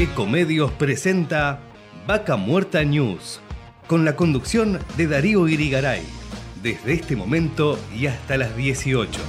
Ecomedios presenta Vaca Muerta News, con la conducción de Darío Irigaray, desde este momento y hasta las 18.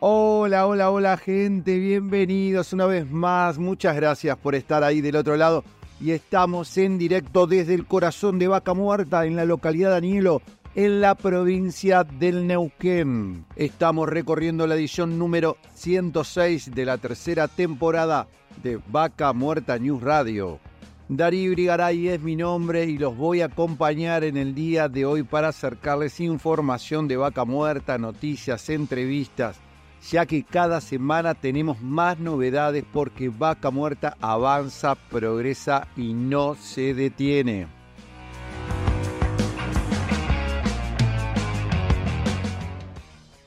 Hola, hola, hola gente, bienvenidos una vez más, muchas gracias por estar ahí del otro lado y estamos en directo desde el corazón de Vaca Muerta en la localidad de Anielo, en la provincia del Neuquén. Estamos recorriendo la edición número 106 de la tercera temporada de Vaca Muerta News Radio. Darío Brigaray es mi nombre y los voy a acompañar en el día de hoy para acercarles información de Vaca Muerta, noticias, entrevistas ya que cada semana tenemos más novedades porque Vaca Muerta avanza, progresa y no se detiene.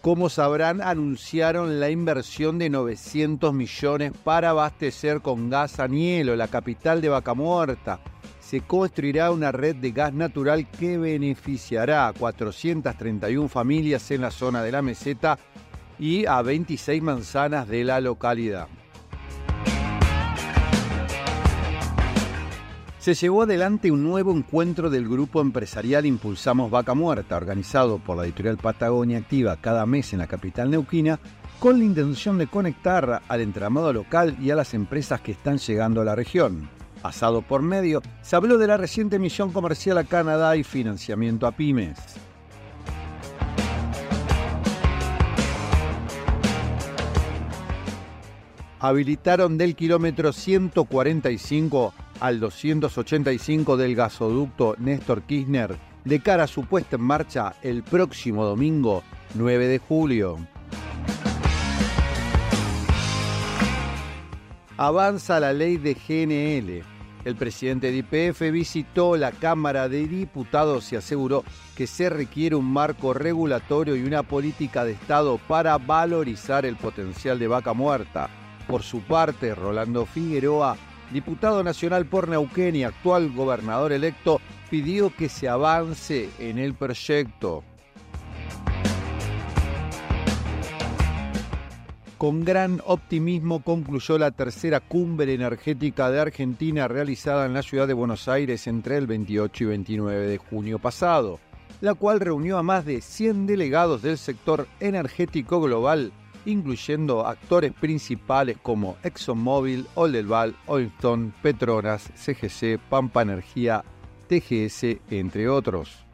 Como sabrán, anunciaron la inversión de 900 millones para abastecer con gas a Nielo, la capital de Vaca Muerta. Se construirá una red de gas natural que beneficiará a 431 familias en la zona de la meseta y a 26 manzanas de la localidad. Se llevó adelante un nuevo encuentro del grupo empresarial Impulsamos Vaca Muerta, organizado por la editorial Patagonia Activa cada mes en la capital neuquina, con la intención de conectar al entramado local y a las empresas que están llegando a la región. Pasado por medio, se habló de la reciente misión comercial a Canadá y financiamiento a pymes. Habilitaron del kilómetro 145 al 285 del gasoducto Néstor Kirchner de cara a su puesta en marcha el próximo domingo 9 de julio. Avanza la ley de GNL. El presidente de IPF visitó la Cámara de Diputados y aseguró que se requiere un marco regulatorio y una política de Estado para valorizar el potencial de vaca muerta por su parte, Rolando Figueroa, diputado nacional por Neuquén y actual gobernador electo, pidió que se avance en el proyecto. Con gran optimismo concluyó la tercera cumbre energética de Argentina realizada en la ciudad de Buenos Aires entre el 28 y 29 de junio pasado, la cual reunió a más de 100 delegados del sector energético global incluyendo actores principales como ExxonMobil, Oldelval, Oilton, Petronas, CGC, Pampa Energía, TGS, entre otros.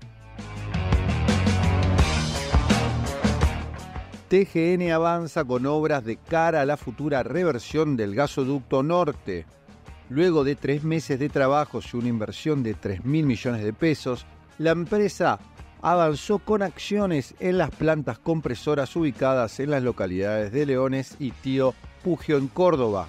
TGN avanza con obras de cara a la futura reversión del gasoducto norte. Luego de tres meses de trabajo y una inversión de 3 mil millones de pesos, la empresa avanzó con acciones en las plantas compresoras ubicadas en las localidades de Leones y Tío Pugio en Córdoba.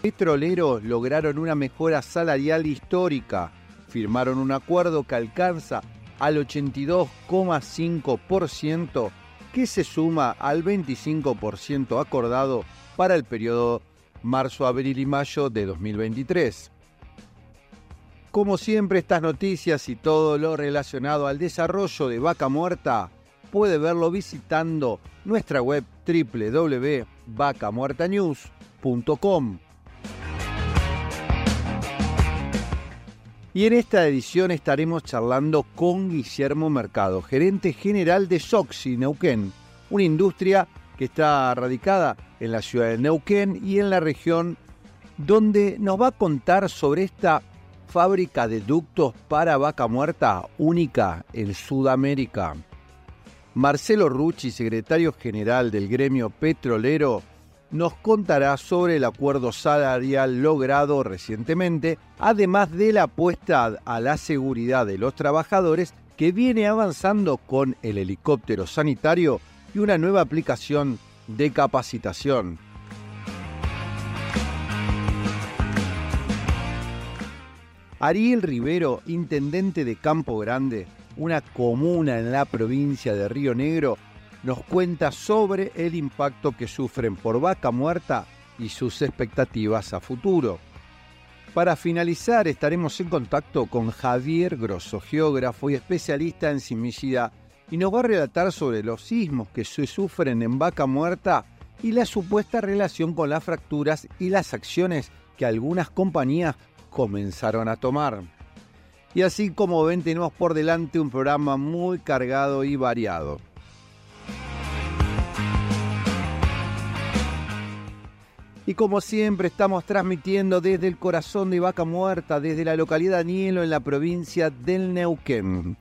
Petroleros lograron una mejora salarial histórica. Firmaron un acuerdo que alcanza al 82,5%, que se suma al 25% acordado para el periodo marzo, abril y mayo de 2023. Como siempre, estas noticias y todo lo relacionado al desarrollo de Vaca Muerta puede verlo visitando nuestra web www.vacamuertanews.com. Y en esta edición estaremos charlando con Guillermo Mercado, gerente general de Soxy Neuquén, una industria que está radicada en la ciudad de Neuquén y en la región, donde nos va a contar sobre esta fábrica de ductos para vaca muerta única en Sudamérica. Marcelo Rucci, secretario general del gremio petrolero, nos contará sobre el acuerdo salarial logrado recientemente, además de la apuesta a la seguridad de los trabajadores que viene avanzando con el helicóptero sanitario y una nueva aplicación de capacitación. Ariel Rivero, intendente de Campo Grande, una comuna en la provincia de Río Negro, nos cuenta sobre el impacto que sufren por vaca muerta y sus expectativas a futuro. Para finalizar, estaremos en contacto con Javier Grosso, geógrafo y especialista en sismicidad, y nos va a relatar sobre los sismos que se sufren en Vaca Muerta y la supuesta relación con las fracturas y las acciones que algunas compañías comenzaron a tomar. Y así como ven, tenemos por delante un programa muy cargado y variado. Y como siempre estamos transmitiendo desde el corazón de Vaca Muerta, desde la localidad de Anielo en la provincia del Neuquén.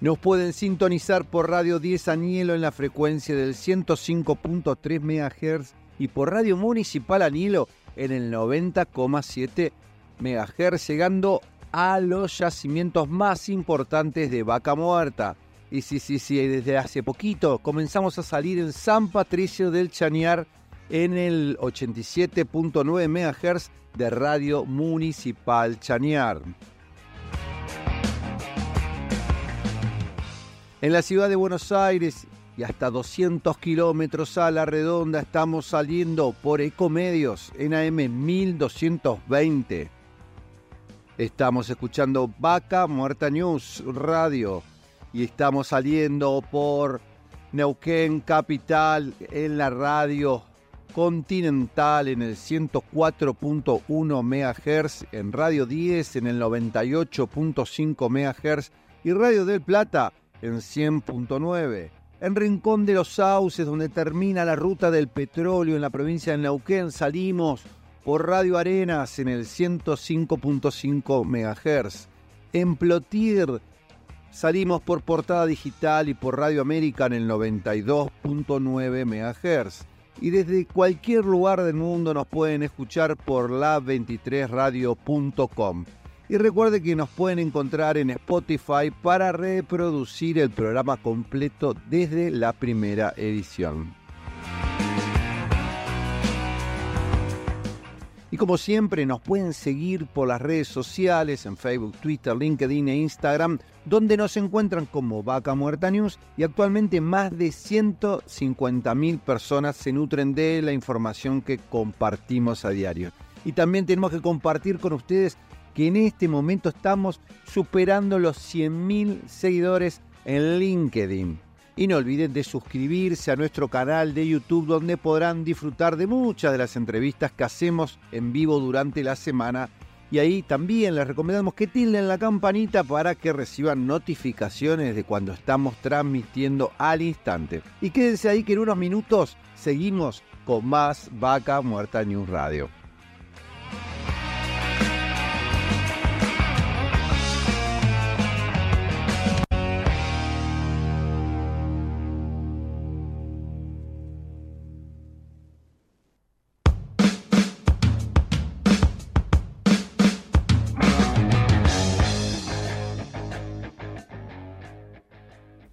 Nos pueden sintonizar por Radio 10 Anielo en la frecuencia del 105.3 MHz y por Radio Municipal Anielo en el 90,7 MHz, llegando a los yacimientos más importantes de Vaca Muerta. Y sí, sí, sí, desde hace poquito comenzamos a salir en San Patricio del Chañar en el 87.9 MHz de Radio Municipal Chañar. En la ciudad de Buenos Aires y hasta 200 kilómetros a la redonda estamos saliendo por Ecomedios en AM 1220. Estamos escuchando Vaca Muerta News Radio y estamos saliendo por Neuquén Capital en la radio Continental en el 104.1 MHz, en Radio 10 en el 98.5 MHz y Radio del Plata en 100.9. En Rincón de los Sauces, donde termina la ruta del petróleo en la provincia de Neuquén, salimos por Radio Arenas en el 105.5 MHz. En Plotir salimos por Portada Digital y por Radio América en el 92.9 MHz. Y desde cualquier lugar del mundo nos pueden escuchar por la23radio.com. Y recuerde que nos pueden encontrar en Spotify para reproducir el programa completo desde la primera edición. Y como siempre nos pueden seguir por las redes sociales en Facebook, Twitter, LinkedIn e Instagram, donde nos encuentran como Vaca Muerta News y actualmente más de 150.000 personas se nutren de la información que compartimos a diario. Y también tenemos que compartir con ustedes que en este momento estamos superando los 100.000 seguidores en LinkedIn. Y no olviden de suscribirse a nuestro canal de YouTube donde podrán disfrutar de muchas de las entrevistas que hacemos en vivo durante la semana. Y ahí también les recomendamos que tilden la campanita para que reciban notificaciones de cuando estamos transmitiendo al instante. Y quédense ahí que en unos minutos seguimos con más Vaca Muerta News Radio.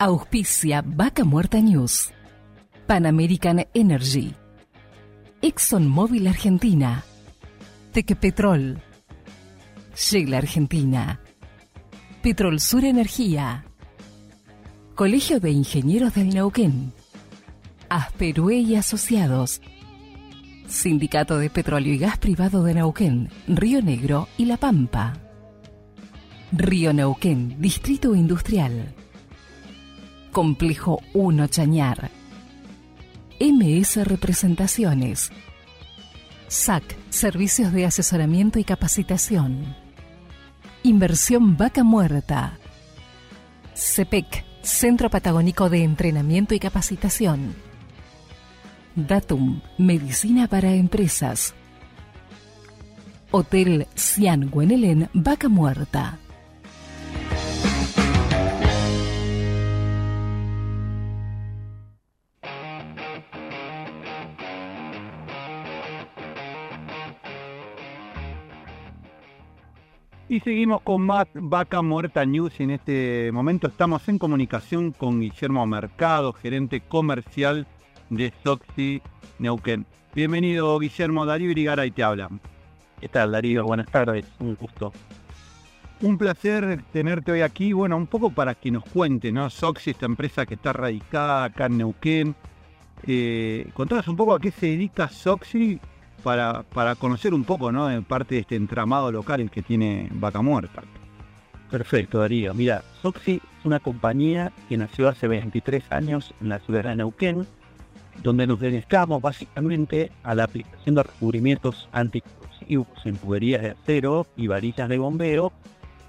Auspicia Vaca Muerta News. Pan American Energy. ExxonMobil Argentina. Tequepetrol. Shell Argentina. Petrol Sur Energía. Colegio de Ingenieros del Neuquén. Asperue y Asociados. Sindicato de Petróleo y Gas Privado de Neuquén, Río Negro y La Pampa. Río Neuquén, Distrito Industrial. Complejo 1 Chañar. MS Representaciones. SAC, Servicios de Asesoramiento y Capacitación. Inversión Vaca Muerta. CEPEC, Centro Patagónico de Entrenamiento y Capacitación. Datum, Medicina para Empresas. Hotel Cian Guenelén, Vaca Muerta. Y seguimos con más Vaca Muerta News. En este momento estamos en comunicación con Guillermo Mercado, gerente comercial de Soxy Neuquén. Bienvenido, Guillermo. Darío Irigara y te habla. ¿Qué tal, Darío? Buenas tardes. Un gusto. Un placer tenerte hoy aquí. Bueno, un poco para que nos cuente, ¿no? Soxy, esta empresa que está radicada acá en Neuquén. Eh, contanos un poco a qué se dedica Soxy para, para conocer un poco, ¿no? En parte de este entramado local que tiene Vaca Muerta. Perfecto, Darío. Mira, Soxy es una compañía que nació hace 23 años en la ciudad de Neuquén, donde nos dedicamos básicamente a la aplicación de recubrimientos anticorrosivos en tuberías de acero y varillas de bombeo,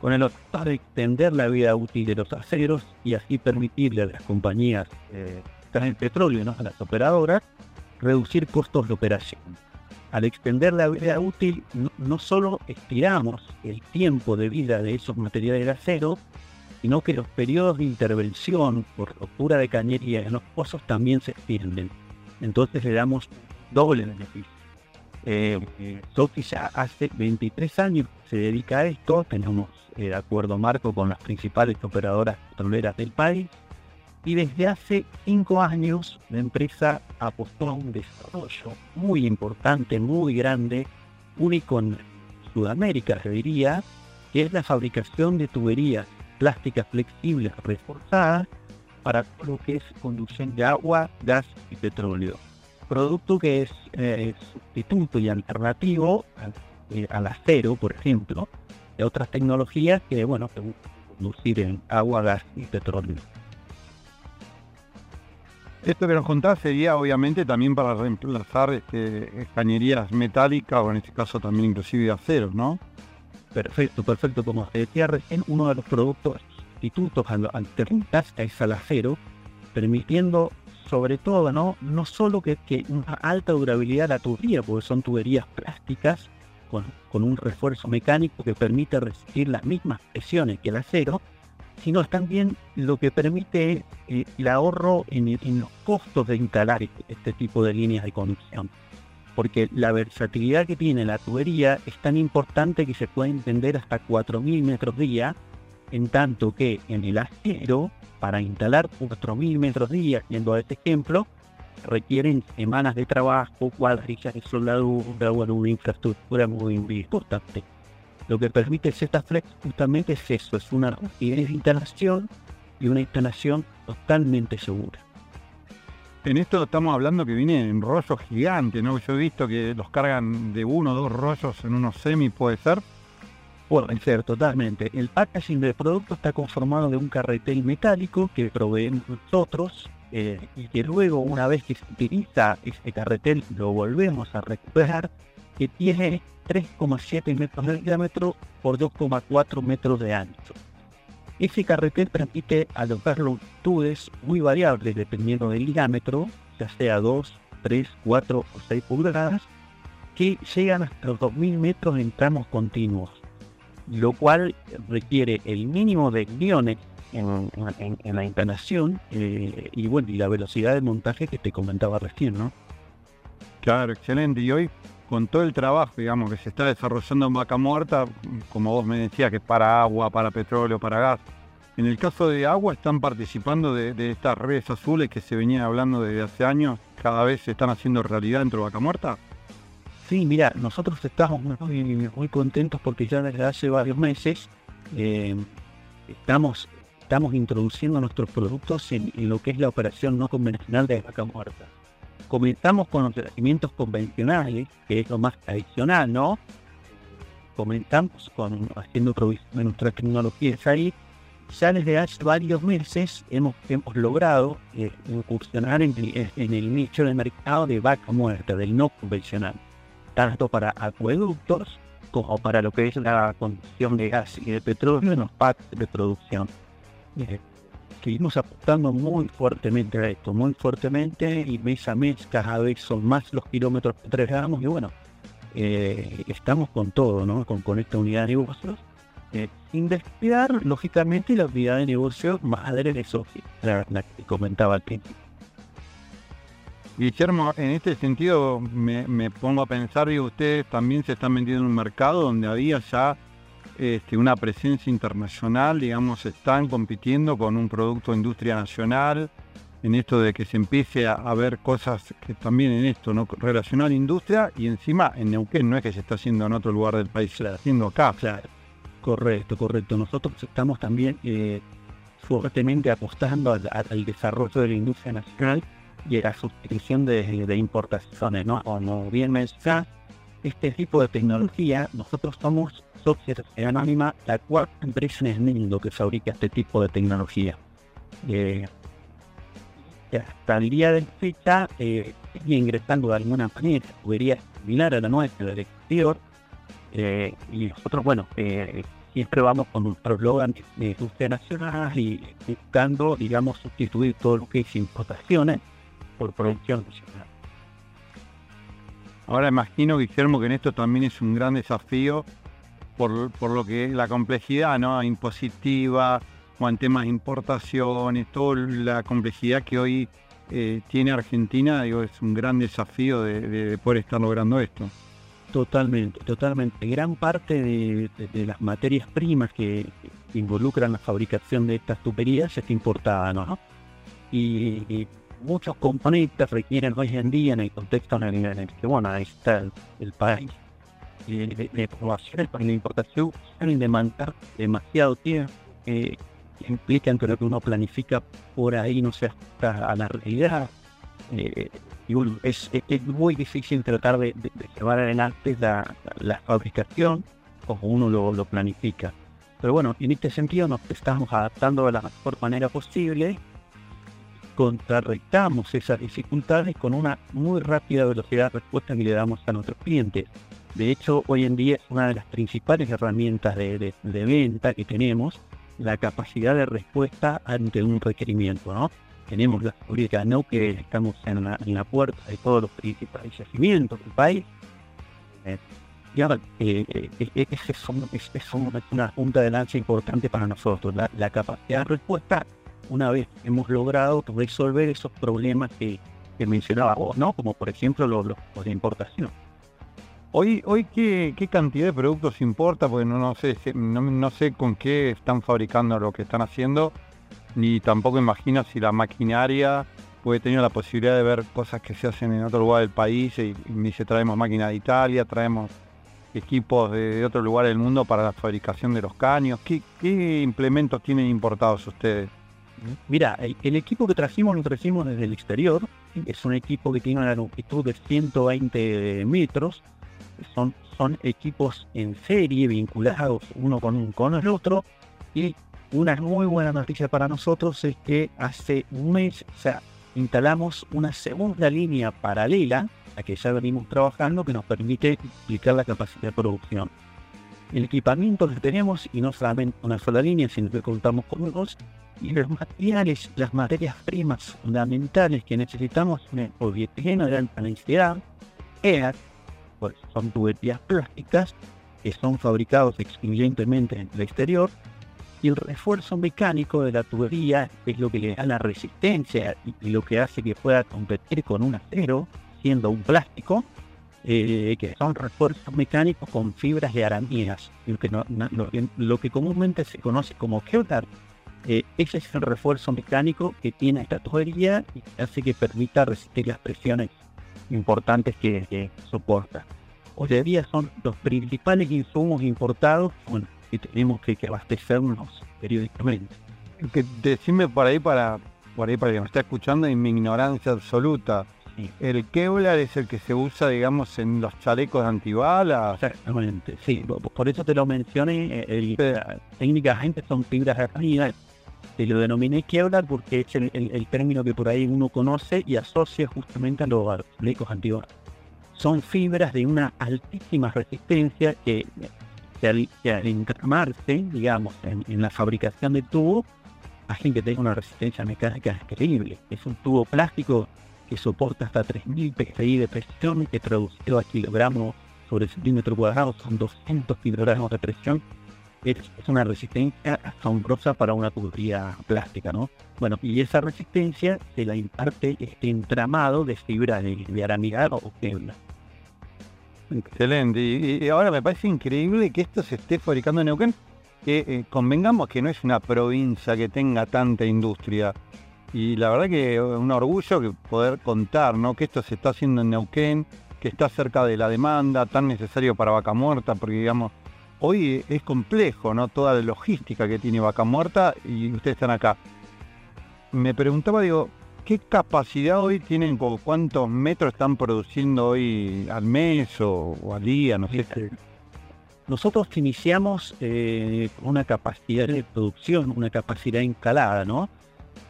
con el objetivo de extender la vida útil de los aceros y así permitirle a las compañías eh, traen petróleo, ¿no? a las operadoras, reducir costos de operación. Al extender la vida útil, no, solo estiramos el tiempo de vida de esos materiales de acero, sino que los periodos de intervención por ruptura de cañería en los pozos también se extienden. Entonces le damos doble beneficio. Eh, ya hace 23 años se dedica a esto, tenemos el eh, acuerdo marco con las principales operadoras petroleras del país y desde hace cinco años la empresa apostó a un desarrollo muy importante, muy grande, único en Sudamérica, se diría, que es la fabricación de tuberías plásticas flexibles reforzadas para lo que es conducción de agua, gas y petróleo. Producto que es eh, sustituto y alternativo al, eh, al, acero, por ejemplo, de otras tecnologías que, bueno, que conducir en agua, gas y petróleo. Esto que nos contás sería obviamente también para reemplazar este, cañerías metálicas o en este caso también inclusive de acero, ¿no? Perfecto, perfecto. Como se decía recién, uno de los productos sustitutos alternativos es al acero, permitiendo sobre todo, ¿no? No solo que, una alta durabilidad de la tubería, porque son tuberías plásticas con un refuerzo mecánico que permite resistir las mismas presiones que el acero, sino también lo que permite eh, el ahorro en, los costos de instalar este, este, tipo de líneas de conducción. Porque la versatilidad que tiene la tubería es tan importante que se puede entender hasta 4.000 metros día, en tanto que en el acero, para instalar 4.000 metros día, yendo a este ejemplo, requieren semanas de trabajo, cuadrillas de soldadura, una infraestructura muy importante. Lo que permite Z-Flex justamente es eso, es una de instalación y una instalación totalmente segura. En esto estamos hablando que viene en rollos gigantes, ¿no? Yo he visto que los cargan de uno o dos rollos en unos semi, ¿puede ser? Puede ser, totalmente. El packaging del producto está conformado de un carretel metálico que proveemos nosotros eh, y que luego, una vez que se utiliza ese carretel, lo volvemos a recuperar, que tiene 3,7 metros de diámetro por 2,4 metros de ancho. Ese carretel permite alojar longitudes muy variables dependiendo del diámetro, ya sea 2, 3, 4 o 6 pulgadas, que llegan hasta los 2000 metros en tramos continuos, lo cual requiere el mínimo de guiones en, la instalación eh, y bueno, y la velocidad de montaje que te comentaba recién, ¿no? Claro, excelente. Y hoy con todo el trabajo, digamos, que se está desarrollando en Vaca Muerta, como vos me decías, que es para agua, para petróleo, para gas. En el caso de agua, están participando de, estas redes azules que se venían hablando desde hace años, cada vez se están haciendo realidad dentro de Vaca Muerta. Sí, mira, nosotros estamos muy, contentos porque ya desde hace varios meses eh, estamos, estamos introduciendo nuestros productos en, en, lo que es la operación no convencional de Vaca Muerta comenzamos con los yacimientos convencionales, que es lo más tradicional, ¿no? Comenzamos con haciendo provisión de nuestras tecnologías ahí. Ya desde hace varios meses hemos, hemos logrado eh, incursionar en en el nicho de mercado de vaca muerta, del no convencional, tanto para acueductos como para lo que es la conducción de gas y de petróleo en los packs de producción. Eh, seguimos apostando muy fuertemente a esto, muy fuertemente y mes a mes cada vez son más los kilómetros que entregamos y bueno, eh, estamos con todo, ¿no? Con, esta unidad de negocios, eh, sin descuidar, lógicamente, la unidad de negocios madre de Sofía, la, la que comentaba al principio. Guillermo, en este sentido me, me pongo a pensar y ustedes también se están vendiendo en un mercado donde había ya este, una presencia internacional, digamos, están compitiendo con un producto de industria nacional, en esto de que se empiece a, ver cosas que también en esto, ¿no? Relacionar industria y encima en Neuquén no es que se está haciendo en otro lugar del país, se está haciendo acá. Correcto, correcto. Nosotros estamos también eh, fuertemente apostando al, desarrollo de la industria nacional y a la sustitución de, importaciones, ¿no? Como bien mencioné, este tipo de tecnología, nosotros somos Sociedad Anónima, la cuarta empresa en el mundo que fabrica este tipo de tecnología. Eh, hasta día de fecha eh, sigue ingresando de alguna manera, tuberías similar a la nuestra del exterior, eh, y nosotros, bueno, eh, siempre vamos con nuestro eslogan de industria nacional y buscando, digamos, sustituir todo lo que es importaciones por producción nacional. Ahora imagino, Guillermo, que en esto también es un gran desafío por, por lo que la complejidad ¿no? impositiva o en temas de importaciones, toda la complejidad que hoy eh, tiene Argentina, digo, es un gran desafío de, de poder estar logrando esto. Totalmente, totalmente. Gran parte de, las materias primas que involucran la fabricación de estas tuberías es importada, ¿no? Y, muchos componentes requieren hoy en día en el contexto en el, que, bueno, está el, país, de, de, aprobaciones para la importación suelen demandar demasiado tiempo, eh, implican que lo que uno planifica por ahí no se ajusta a la realidad. Eh, y es, muy difícil tratar de, llevar adelante la, la, fabricación como uno lo, planifica. Pero bueno, en este sentido nos estamos adaptando de la mejor manera posible, contrarrestamos esas dificultades con una muy rápida velocidad de respuesta que le damos a nuestros clientes. De hecho, hoy en día es una de las principales herramientas de, venta que tenemos, la capacidad de respuesta ante un requerimiento, ¿no? tenemos la fábrica no que estamos en la, puerta de todos los principales yacimientos del país. Eh, ahora, eh, eh, es, una punta de lanza importante para nosotros, la, capacidad de respuesta una vez hemos logrado resolver esos problemas que, que mencionaba vos, ¿no? Como por ejemplo los, de importación. Hoy, hoy ¿qué, ¿qué, cantidad de productos importa? Porque no, no sé, no, no sé con qué están fabricando lo que están haciendo ni tampoco imagino si la maquinaria puede tener la posibilidad de ver cosas que se hacen en otro lugar del país y, me dice traemos máquinas de Italia, traemos equipos de, otro lugar del mundo para la fabricación de los caños. ¿Qué, implementos tienen importados ustedes? Mira, el, equipo que trajimos lo trajimos desde el exterior. Es un equipo que tiene una longitud de 120 metros. Son, son equipos en serie vinculados uno con, con el otro y una muy buena noticia para nosotros es que hace un mes o sea, instalamos una segunda línea paralela a que ya venimos trabajando que nos permite duplicar la capacidad de producción. El equipamiento que tenemos, y no solamente una sola línea, sino que contamos con dos, y los materiales, las materias primas fundamentales que necesitamos el poliétileno de alta densidad, EAR, pues son tuberías plásticas que son fabricados excluyentemente en el exterior, y el refuerzo mecánico de la tubería es lo que le da la resistencia y, lo que hace que pueda competir con un acero, siendo un plástico, eh, que son refuerzos mecánicos con fibras de aramías, lo que, que comúnmente se conoce como Kevlar. Eh, ese es el refuerzo mecánico que tiene esta tubería y hace que permita resistir las presiones importantes que, que soporta. Hoy en día son los principales insumos importados, bueno, tenemos que, abastecernos periódicamente. Que decime por ahí para por ahí para que me está escuchando en mi ignorancia absoluta. El Kevlar es el que se usa, digamos, en los chalecos de antibalas. Exactamente, sí. Por eso te lo mencioné. El, técnicamente son fibras de Te lo denominé Kevlar porque es el, término que por ahí uno conoce y asocia justamente a los chalecos antibalas. Son fibras de una altísima resistencia que que al, entramarse, digamos, en, la fabricación de tubo, hacen que tenga una resistencia mecánica increíble. Es un tubo plástico que soporta hasta 3.000 psi de presión, que traducido a kilogramos sobre centímetro cuadrado son 200 kilogramos de presión. Es, una resistencia asombrosa para una tubería plástica, ¿no? Bueno, y esa resistencia se la imparte este entramado de fibra de, de o kevlar. Excelente. Y, ahora me parece increíble que esto se esté fabricando en Neuquén. Que eh, convengamos que no es una provincia que tenga tanta industria. Y la verdad que es un orgullo que poder contar ¿no? que esto se está haciendo en Neuquén, que está cerca de la demanda, tan necesario para Vaca Muerta, porque digamos, hoy es complejo, ¿no? Toda la logística que tiene Vaca Muerta y ustedes están acá. Me preguntaba, digo, ¿Qué capacidad hoy tienen? ¿Cuántos metros están produciendo hoy al mes o, al día? No sé. Este, nosotros iniciamos eh, una capacidad de producción, una capacidad instalada, ¿no?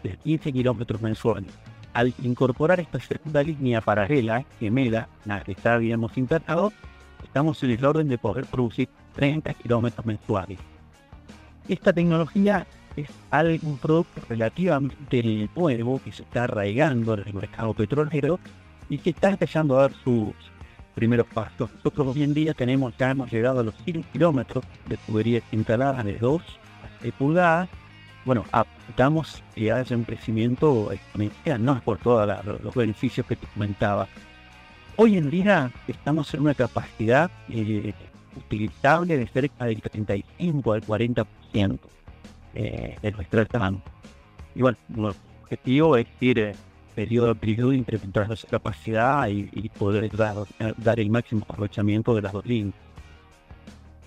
De 15 kilómetros mensuales. Al incorporar esta segunda línea paralela, gemela, la que ya habíamos instalado, estamos en el orden de poder producir 30 kilómetros mensuales. Esta tecnología es un producto relativamente nuevo que se está arraigando en el mercado petrolero y que está empezando a dar sus primeros pasos. Nosotros hoy en día tenemos, ya hemos llegado a los 100 kilómetros de tuberías instaladas de 2 a 6 pulgadas. Bueno, apuntamos que haya un crecimiento exponencial, no por todos los beneficios que te comentaba. Hoy en día estamos en una capacidad eh, utilizable de cerca del 35 al 40% eh, de nuestro tamaño. Y bueno, nuestro objetivo es ir eh, periodo a periodo incrementar esa capacidad y, poder dar, dar, el máximo aprovechamiento de las dos líneas.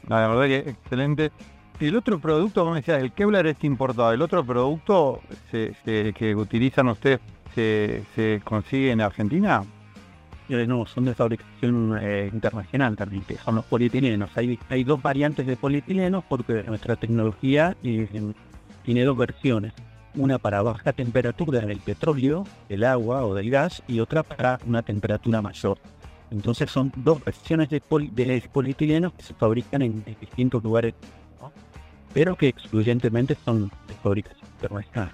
La verdad que excelente. El otro producto, como decía, el Kevlar es importado. El otro producto que utilizan ustedes se, se consigue en Argentina no, son de fabricación eh, internacional también, son los polietilenos. Hay, hay dos variantes de polietilenos porque nuestra tecnología eh, tiene dos versiones. Una para baja temperatura del petróleo, del agua o del gas y otra para una temperatura mayor. Entonces son dos versiones de, polietilenos que se fabrican en, distintos lugares, pero que excluyentemente son de fabricación internacional.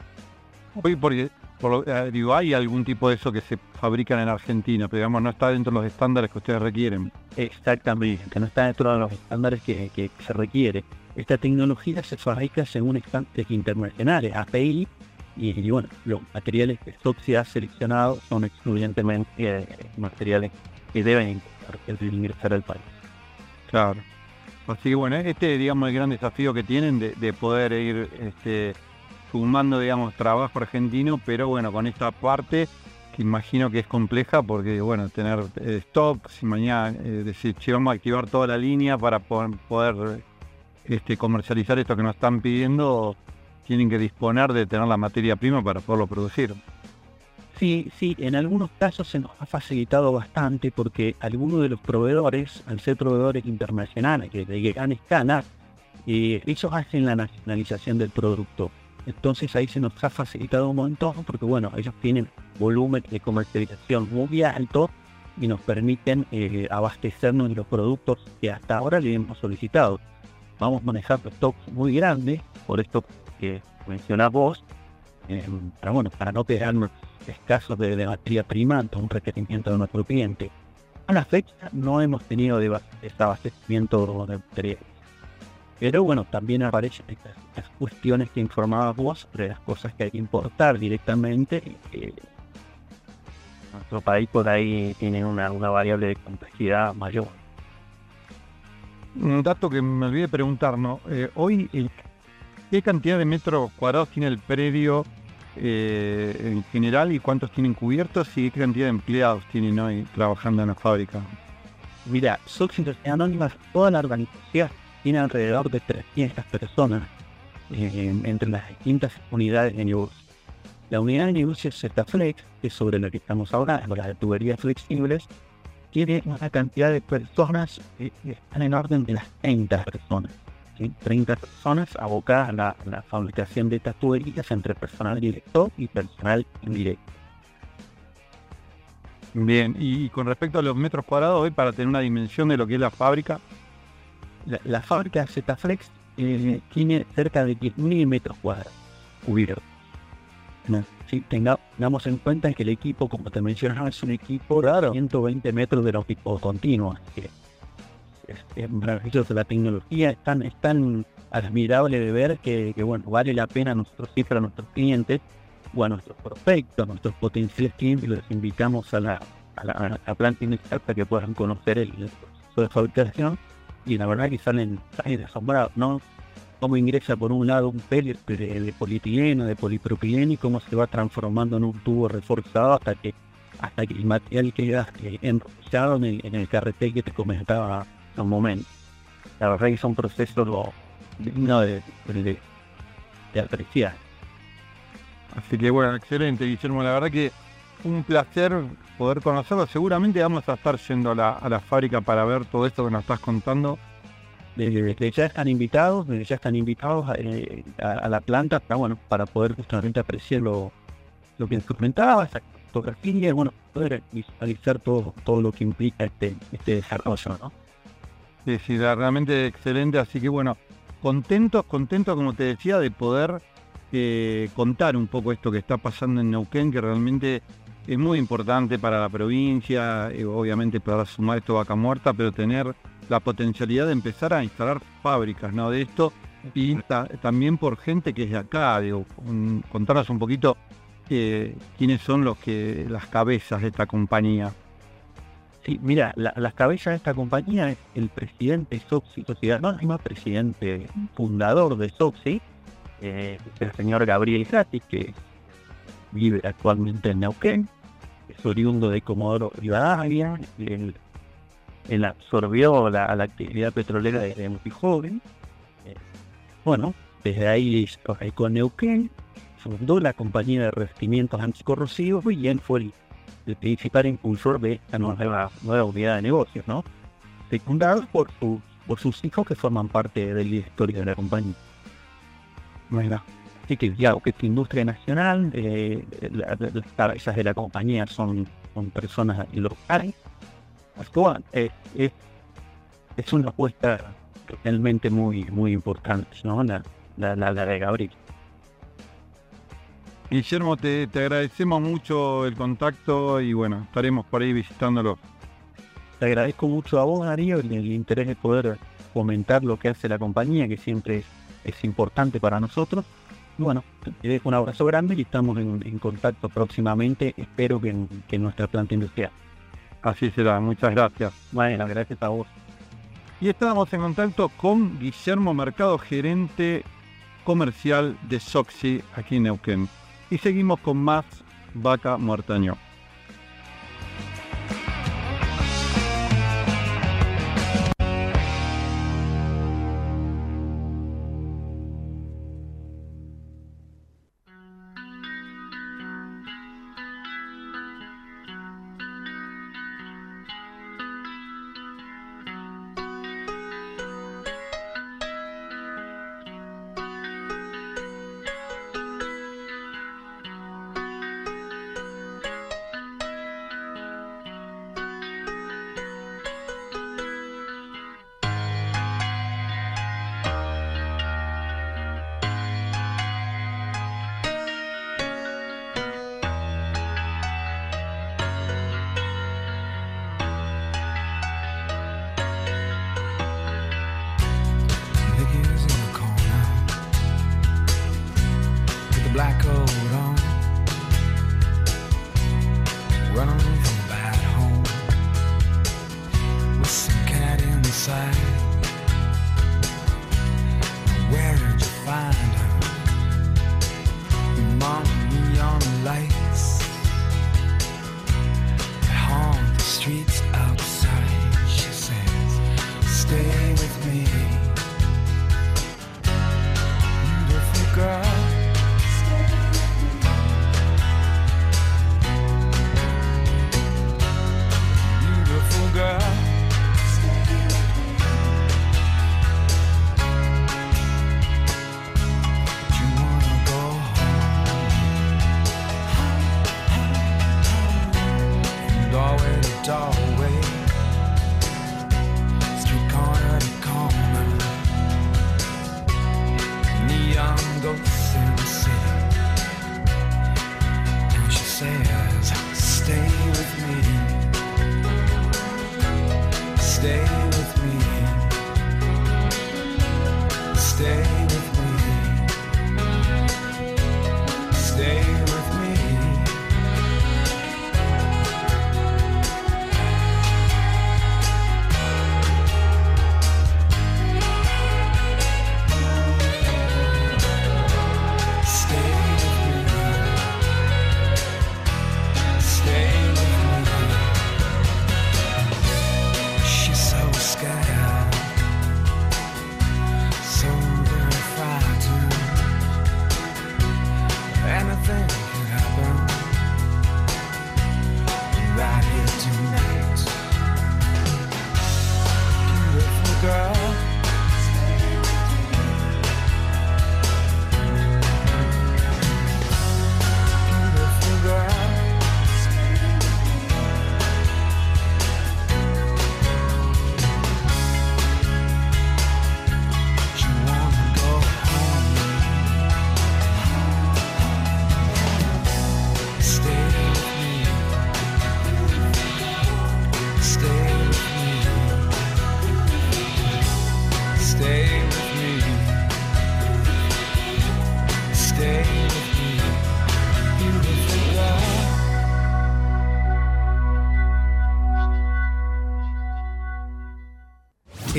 Por eh, digo, hay algún tipo de eso que se fabrican en Argentina, pero digamos no está dentro de los estándares que ustedes requieren. Exactamente, no está dentro de los estándares que, se requiere. Esta tecnología se fabrica según estándares internacionales, API, y, bueno, los materiales que Soxy ha seleccionado son excluyentemente eh, materiales que deben ingresar al país. Claro. Así que bueno, este digamos el gran desafío que tienen de, de poder ir este, sumando, digamos, trabajo argentino, pero bueno, con esta parte que imagino que es compleja porque, bueno, tener eh, stocks y mañana eh, decir, che, vamos a activar toda la línea para poder, este, comercializar esto que nos están pidiendo, tienen que disponer de tener la materia prima para poderlo producir. Sí, sí, en algunos casos se nos ha facilitado bastante porque algunos de los proveedores, al ser proveedores internacionales que de gran eh, ellos hacen la nacionalización del producto. Entonces ahí se nos ha facilitado un montón porque bueno, ellos tienen volumen de comercialización muy alto y nos permiten eh, abastecernos de los productos que hasta ahora le hemos solicitado. Vamos manejando stocks muy grandes, por esto que mencionás vos, eh, para, bueno, para no quedarnos escasos de, de, materia prima un requerimiento de nuestro cliente. A la fecha no hemos tenido de, abastecimiento de materiales. Pero bueno, también aparecen estas, cuestiones que informabas vos sobre las cosas que hay que importar directamente. nuestro país por ahí tiene una, variable de complejidad mayor. Un dato que me olvidé preguntar, ¿no? Eh, hoy, ¿qué cantidad de metros cuadrados tiene el predio eh, en general y cuántos tienen cubiertos y qué cantidad de empleados tienen hoy trabajando en la fábrica? Mira, Sociedad Anónimas, toda la organización tiene alrededor de 300 personas eh, entre las distintas unidades de negocio. La unidad de negocio ZFlex, que es sobre la que estamos hablando, las tuberías flexibles, tiene una cantidad de personas que están en orden de las 30 personas. 30 personas abocadas a la, fabricación de estas tuberías entre personal directo y personal indirecto. Bien, y con respecto a los metros cuadrados, hoy para tener una dimensión de lo que es la fábrica, la, fábrica Zflex eh, tiene cerca de 10.000 metros cuadrados cubiertos. tengamos en cuenta que el equipo, como te mencionaba, es un equipo de 120 metros de longitud continua. Que es, maravilloso la tecnología, es tan, es tan admirable de ver que, bueno, vale la pena nosotros sí para nuestros clientes o a nuestros prospectos, a nuestros potenciales clientes, los invitamos a la, a la, planta inicial para que puedan conocer el proceso de fabricación y la verdad que salen, salen asombrados, ¿no? Cómo ingresa por un lado un pellet de, polietileno, de polipropileno y cómo se va transformando en un tubo reforzado hasta que hasta que el material queda eh, enrollado en el, en el carretel que te comentaba hace un momento. La verdad que son procesos dignos de, de, apreciar. Así que bueno, excelente, Guillermo. La verdad que un placer poder conocerlo. Seguramente vamos a estar yendo a la, fábrica para ver todo esto que nos estás contando. Desde, ya están invitados, desde ya están invitados eh, a, la planta para, bueno, para poder justamente apreciar lo, lo que comentaba, esa fotografía, bueno, poder visualizar todo, todo lo que implica este, este desarrollo, ¿no? Sí, sí, realmente excelente. Así que bueno, contentos, contentos, como te decía, de poder eh, contar un poco esto que está pasando en Neuquén, que realmente es muy importante para la provincia, eh, obviamente para sumar esto vaca muerta, pero tener la potencialidad de empezar a instalar fábricas ¿no? de esto y también por gente que es de acá, digo, contarnos un poquito eh, quiénes son los que las cabezas de esta compañía. Sí, mira, las cabezas de esta compañía es el presidente Soxy, Sociedad Anónima, presidente fundador de Soxy, eh, el señor Gabriel Gratis, que vive actualmente en Neuquén, es oriundo de Comodoro Rivadavia, él, él absorbió la, actividad petrolera desde muy joven. Eh, bueno, desde ahí con Neuquén, fundó la compañía de revestimientos anticorrosivos y él fue el, principal impulsor de esta nueva, nueva unidad de negocios, ¿no? Secundados por, sus hijos que forman parte del directorio de la compañía. Así que ya, que es industria nacional, eh, las cabezas de la compañía son, son personas locales. Actual, eh, es, es una apuesta realmente muy, muy importante, ¿no? La, la, de Gabriel. Guillermo, te, te, agradecemos mucho el contacto y bueno, estaremos por ahí visitándolo. Te agradezco mucho a vos, Darío, el, el interés de poder comentar lo que hace la compañía, que siempre es, es importante para nosotros bueno, te dejo un abrazo grande y estamos en, contacto próximamente, espero que en, que nuestra planta industrial. Así será, muchas gracias. Bueno, gracias a vos. Y estábamos en contacto con Guillermo Mercado, gerente comercial de Soxy aquí en Neuquén. Y seguimos con más Vaca Muertaño.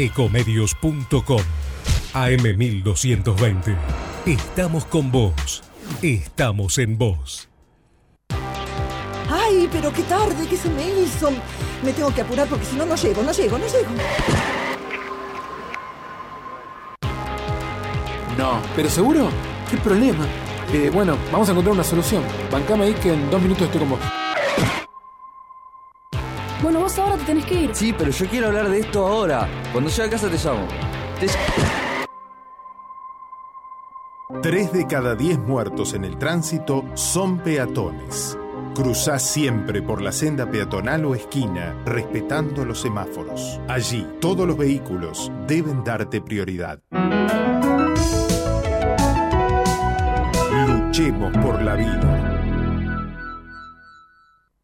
Ecomedios.com AM1220. Estamos con vos. Estamos en vos. Ay, pero qué tarde, ¿qué se me hizo? Me tengo que apurar porque si no, no llego, no llego, no llego. No, pero seguro, ¿qué problema? Eh, bueno, vamos a encontrar una solución. Bancame ahí que en dos minutos estoy con vos. Bueno, vos ahora te tenés que ir. Sí, pero yo quiero hablar de esto ahora. Cuando llegue a casa te llamo. Te... Tres de cada diez muertos en el tránsito son peatones. Cruzá siempre por la senda peatonal o esquina, respetando los semáforos. Allí, todos los vehículos deben darte prioridad. Luchemos por la vida.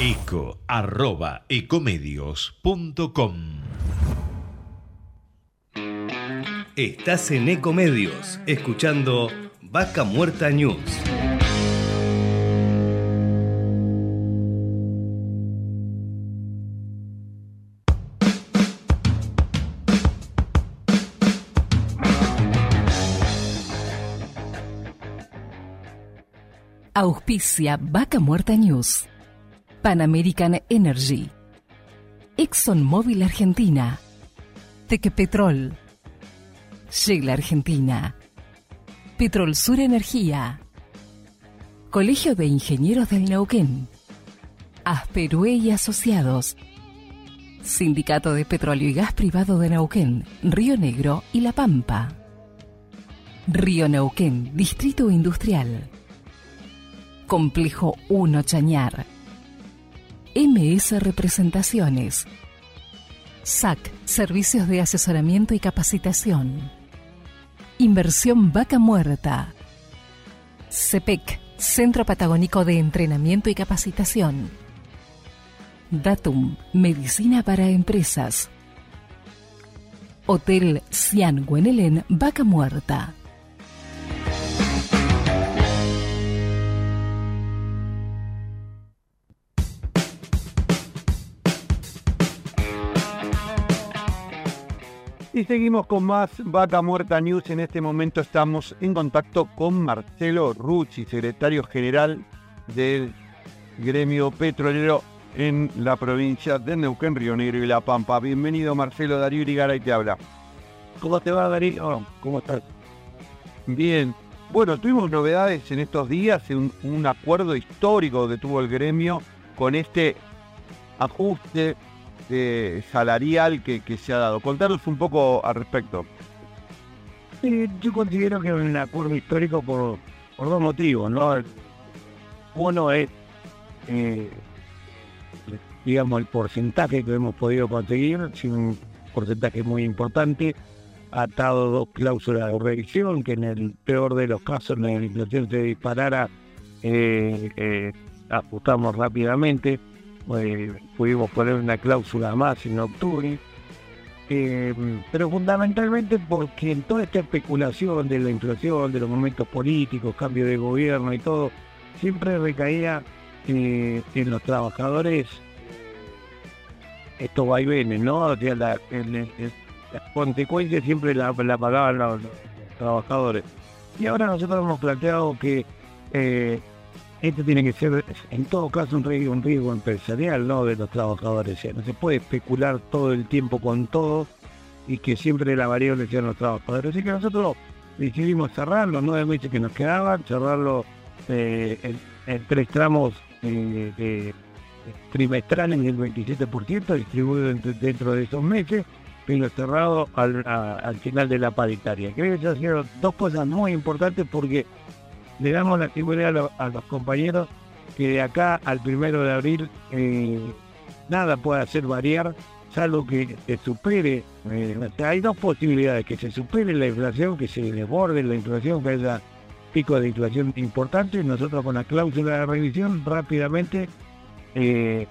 Eco arroba ecomedios.com. Estás en Ecomedios, escuchando Vaca Muerta News. Auspicia Vaca Muerta News. Pan American Energy. ExxonMobil Argentina. Tequepetrol. Shell Argentina. Petrol Sur Energía. Colegio de Ingenieros del Neuquén. Asperue y Asociados. Sindicato de Petróleo y Gas Privado de Neuquén, Río Negro y La Pampa. Río Neuquén, Distrito Industrial. Complejo 1 Chañar. MS Representaciones. SAC, Servicios de Asesoramiento y Capacitación. Inversión Vaca Muerta. CEPEC, Centro Patagónico de Entrenamiento y Capacitación. Datum, Medicina para Empresas. Hotel Cian Guenelén, Vaca Muerta. Y seguimos con más Vaca Muerta News. En este momento estamos en contacto con Marcelo Rucci, secretario general del gremio petrolero en la provincia de Neuquén, Río Negro y La Pampa. Bienvenido Marcelo, Darío Irigaray te habla. ¿Cómo te va Darío? ¿Cómo estás? Bien. Bueno, tuvimos novedades en estos días, un, un acuerdo histórico que tuvo el gremio con este ajuste eh, salarial que, se ha dado. Contanos un poco al respecto. Yo considero que es un acuerdo histórico por, por dos motivos. ¿no? Uno es, eh, digamos, el porcentaje que hemos podido conseguir, es un porcentaje muy importante, atado a dos cláusulas de revisión, que en el peor de los casos la inflación se disparara, eh, eh, ajustamos rápidamente eh, pudimos poner una cláusula más en octubre, eh, pero fundamentalmente porque en toda esta especulación de la inflación, de los momentos políticos, cambio de gobierno y todo, siempre recaía eh, en los trabajadores estos vaivenes, ¿no? O sea, la, el, las consecuencias siempre la, pagaban los, los, trabajadores. Y ahora nosotros hemos planteado que eh, esto tiene que ser, en todo caso, un riesgo, empresarial, ¿no? De los trabajadores. No se puede especular todo el tiempo con todo y que siempre la variable sean los trabajadores. Así que nosotros decidimos cerrar los nueve meses que nos quedaban, cerrarlo eh, en, tres tramos eh, eh, trimestrales del 27%, distribuido dentro, de esos meses, pero cerrado al final de la paritaria. Creo que se hicieron dos cosas muy importantes porque le damos la seguridad a, lo, a, los compañeros que de acá al primero de abril eh, nada puede hacer variar salvo que se supere, eh, hay dos posibilidades, que se supere la inflación, que se desborde la inflación, que haya pico de inflación importante, nosotros con la cláusula de revisión rápidamente eh,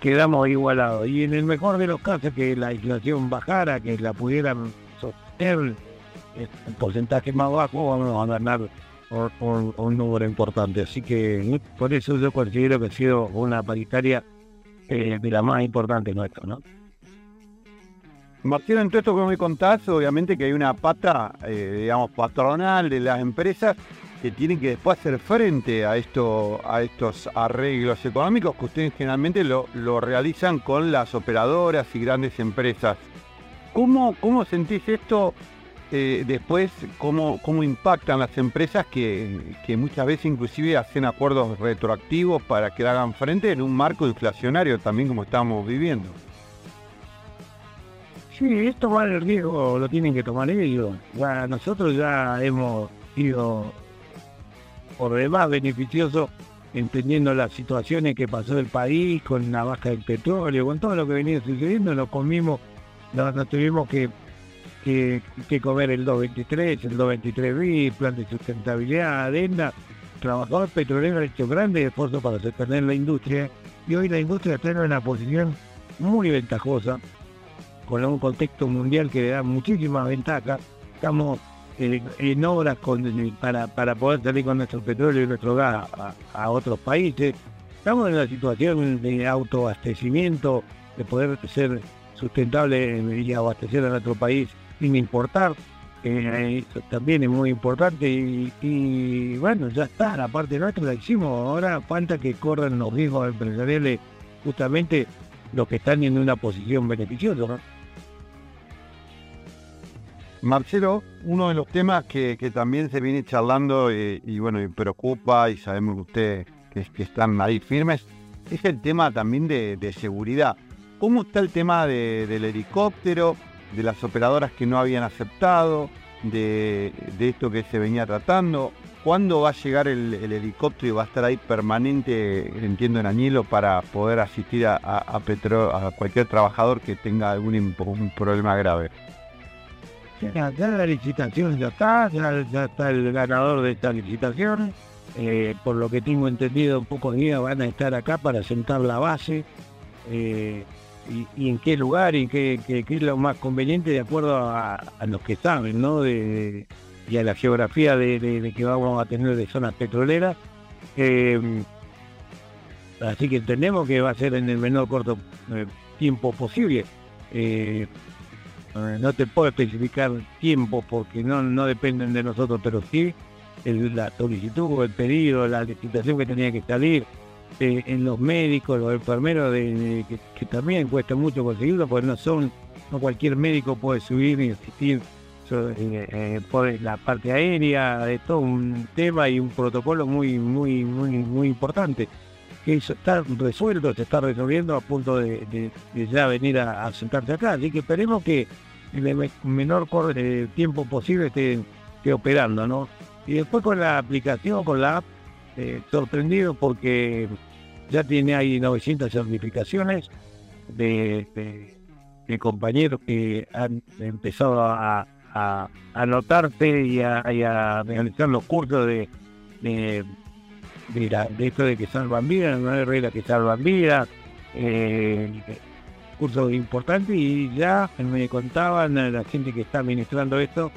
quedamos igualados. Y en el mejor de los casos que la inflación bajara, que la pudieran sostener en porcentaje más bajo, vamos a ganar un, número importante. Así que por eso yo considero que ha sido una paritaria eh, de la más importante nuestra, ¿no? Marcelo, en todo esto que me contás, obviamente que hay una pata, eh, digamos, patronal de las empresas que tienen que después hacer frente a, esto, a estos arreglos económicos que ustedes generalmente lo, lo realizan con las operadoras y grandes empresas. ¿Cómo, cómo sentís esto eh, después? Cómo, ¿Cómo impactan las empresas que, que muchas veces inclusive hacen acuerdos retroactivos para que hagan frente en un marco inflacionario también como estamos viviendo? Sí, esto va el riesgo, lo tienen que tomar ellos. Ya, nosotros ya hemos sido por demás beneficiosos entendiendo las situaciones que pasó el país con la baja del petróleo, con todo lo que venía sucediendo, nos comimos, nos, tuvimos que, que, comer el 223, el 223 b plan de sustentabilidad, adenda, trabajador petrolero ha hecho grandes esfuerzos para sostener la industria y hoy la industria está en una posición muy ventajosa con un contexto mundial que le da muchísimas ventajas. Estamos eh, en obras para, para poder salir con nuestro petróleo y nuestro gas a, otros países. Estamos en una situación de autoabastecimiento, de poder ser sustentable y abastecer a nuestro país sin importar. Eh, eso también es muy importante y, bueno, ya está, la parte nuestra la hicimos. Ahora falta que corran los riesgos empresariales justamente los que están en una posición beneficiosa. Marcelo, uno de los temas que, también se viene charlando y, bueno, y preocupa y sabemos que ustedes que, están ahí firmes, es el tema también de, seguridad. ¿Cómo está el tema del helicóptero, de las operadoras que no habían aceptado, de, esto que se venía tratando? ¿Cuándo va a llegar el, helicóptero y va a estar ahí permanente, entiendo, en Añilo, para poder asistir a, a, a cualquier trabajador que tenga algún un problema grave? Ya, la licitación ya está, ya, está el ganador de esta licitación. Eh, por lo que tengo entendido, en pocos días van a estar acá para sentar la base eh, y, en qué lugar y qué, es lo más conveniente de acuerdo a, los que saben, ¿no? De, y a la geografía de, que vamos a tener de zonas petroleras. Eh, así que entendemos que va a ser en el menor corto tiempo posible. Eh, no te puedo especificar tiempo porque no, no dependen de nosotros, pero sí la solicitud, el pedido, la licitación que tenía que salir, eh, en los médicos, los enfermeros, de, que, también cuesta mucho conseguirlo, porque no son, no cualquier médico puede subir y asistir eh, por la parte aérea, de todo un tema y un protocolo muy, muy, muy, muy importante. Que eso está resuelto, se está resolviendo a punto de, ya venir a, a sentarse acá. Así que esperemos que en el menor tiempo posible esté, operando, ¿no? Y después con la aplicación, con la app, eh, sorprendido porque ya tiene ahí 900 certificaciones de, compañeros que han empezado a, anotarse y a, realizar los cursos de, de, esto de que salvan vidas, no hay reglas que salvan vidas, eh, curso importante y ya me contaban a la gente que está administrando esto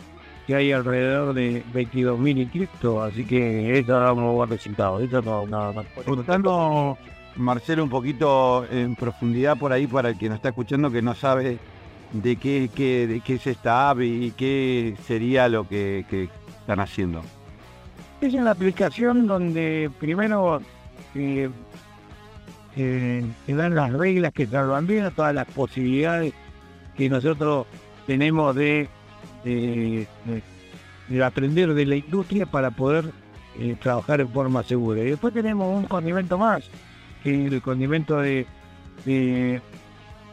que hay alrededor de 22.000 inscritos, así que eso da un buen resultado. Eso no, nada más. Contando, Marcelo, un poquito en profundidad por ahí para el que nos está escuchando que no sabe de qué, qué, de qué es esta app y qué sería lo que, que están haciendo. Es una aplicación donde primero eh, eh, dan las reglas que salvan bien, todas las posibilidades que nosotros tenemos de, de, aprender de la industria para poder eh, trabajar en forma segura. Y después tenemos un condimento más, que es el condimento de,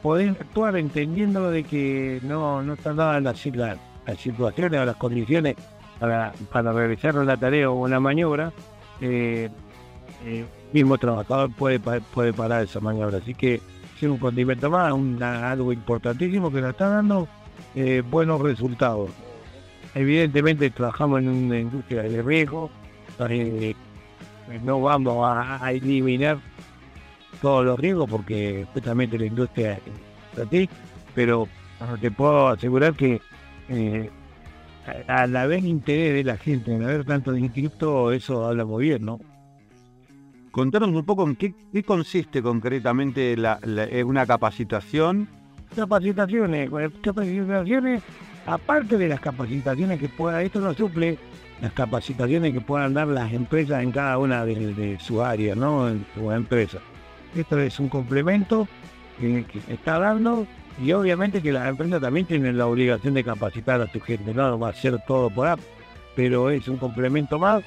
poder actuar entendiendo de que no, no están dadas las, situaciones o las condiciones para, para realizar una tarea o una maniobra. Eh, eh, mismo trabajador puede, puede parar esa maniobra. Así que ser un condimento más, algo importantísimo que nos está dando eh, buenos resultados. Evidentemente trabajamos en una industria de riesgo, eh, no vamos a, eliminar todos los riesgos porque justamente la industria es así, pero te puedo asegurar que eh, al haber interés de la gente, al haber tanto de inscripto, eso habla muy bien, ¿no? Contanos un poco en qué, consiste concretamente la, una capacitación. Capacitaciones, capacitaciones, aparte de las capacitaciones que pueda, esto no suple las capacitaciones que puedan dar las empresas en cada una de, su área, ¿no? En su empresa. Esto es un complemento que, está dando y obviamente que las empresas también tienen la obligación de capacitar a su gente, no va a ser todo por app, pero es un complemento más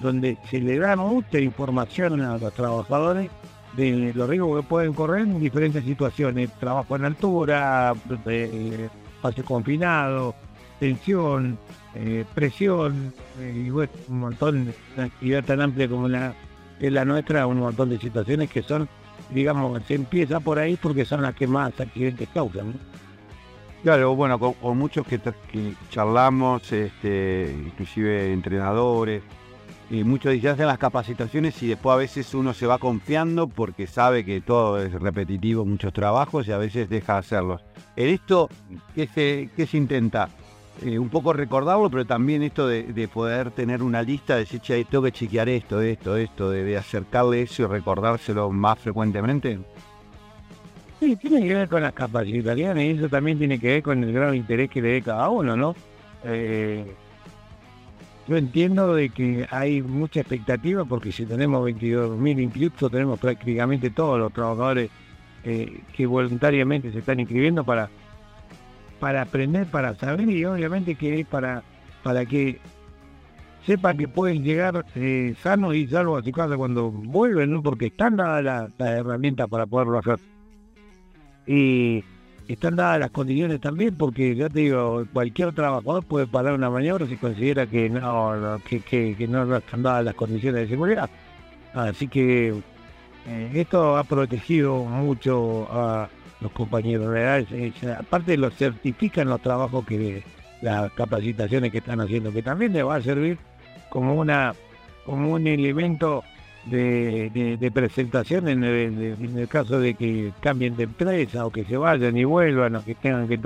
donde se le da mucha información a los trabajadores de los riesgos que pueden correr en diferentes situaciones, trabajo en altura, eh, espacio confinado, tensión, eh, presión, eh, y bueno, un montón, una actividad tan amplia como la es la nuestra, un montón de situaciones que son, digamos, se empieza por ahí porque son las que más accidentes causan. Claro, bueno, con, muchos que, que charlamos, este, inclusive entrenadores, y muchos dicen hacen las capacitaciones y después a veces uno se va confiando porque sabe que todo es repetitivo, muchos trabajos y a veces deja de hacerlos. En esto, ¿qué se, qué se intenta? Eh, un poco recordarlo, pero también esto de, poder tener una lista, de decir, che, tengo que chequear esto, esto, esto, de, acercarle eso y recordárselo más frecuentemente. Sí, tiene que ver con las capacitaciones y eso también tiene que ver con el grado de interés que le dé cada uno, ¿no? Eh, yo entiendo de que hay mucha expectativa porque si tenemos 22.000 inscritos, tenemos prácticamente todos los trabajadores eh, que voluntariamente se están inscribiendo para, para aprender, para saber y obviamente que es para, para que sepan que pueden llegar eh, sanos y salvos a su casa cuando vuelven, ¿no? porque están dadas las la herramientas para poderlo hacer. Y están dadas las condiciones también, porque ya te digo, cualquier trabajador puede parar una maniobra si considera que no, que, no están dadas las condiciones de seguridad. Así que eh, esto ha protegido mucho a los compañeros aparte lo certifican los trabajos que las capacitaciones que están haciendo, que también les va a servir como una como un elemento de, presentación en el, caso de que cambien de empresa o que se vayan y vuelvan o que tengan que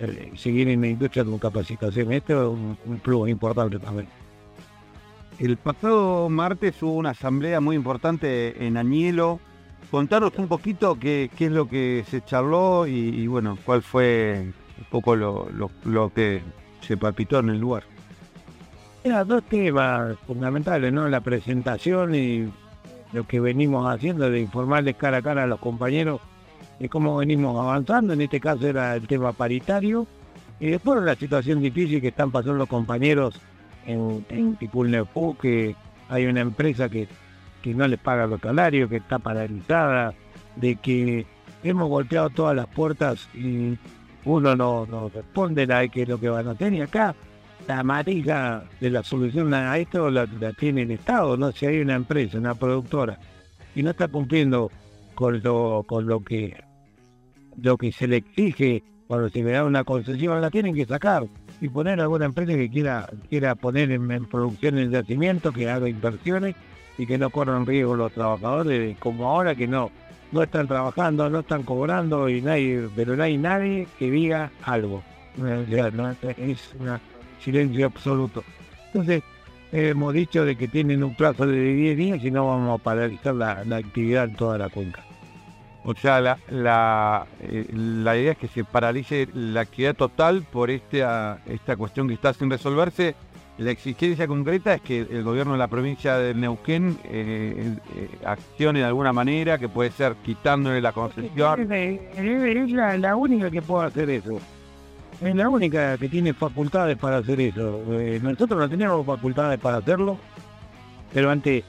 eh, seguir en la industria con capacitación. Esto es un, un plus importante también. El pasado martes hubo una asamblea muy importante en Añelo. Contanos un poquito qué, qué es lo que se charló y, bueno, cuál fue un poco lo, lo que se palpitó en el lugar. Era dos temas fundamentales, ¿no? La presentación y lo que venimos haciendo de informarles cara a cara a los compañeros de cómo venimos avanzando. En este caso era el tema paritario. Y después la situación difícil que están pasando los compañeros en, en que hay una empresa que, que no les paga los salarios, que está paralizada, de que hemos golpeado todas las puertas y uno no, no responde a qué es lo que van a hacer. Y acá la amarilla de la solución a esto la, tiene el Estado, ¿no? Si hay una empresa, una productora, y no está cumpliendo con lo, con lo que lo que se le exige cuando se le da una concesión, la tienen que sacar y poner alguna empresa que quiera, quiera poner en, producción el yacimiento, que haga inversiones y que no corran riesgo los trabajadores, como ahora que no, no están trabajando, no están cobrando y nadie, pero no hay nadie que diga algo. Es una silencio absoluto. Entonces, hemos dicho de que tienen un plazo de 10 días y no vamos a paralizar la, actividad en toda la cuenca. O sea, la, la, eh, la, idea es que se paralice la actividad total por esta, esta cuestión que está sin resolverse. La exigencia concreta es que el gobierno de la provincia de Neuquén eh, eh, accione de alguna manera, que puede ser quitándole la concesión. Es, la, la única que puede hacer eso es la única que tiene facultades para hacer eso. Eh, nosotros no tenemos facultades para hacerlo, pero ante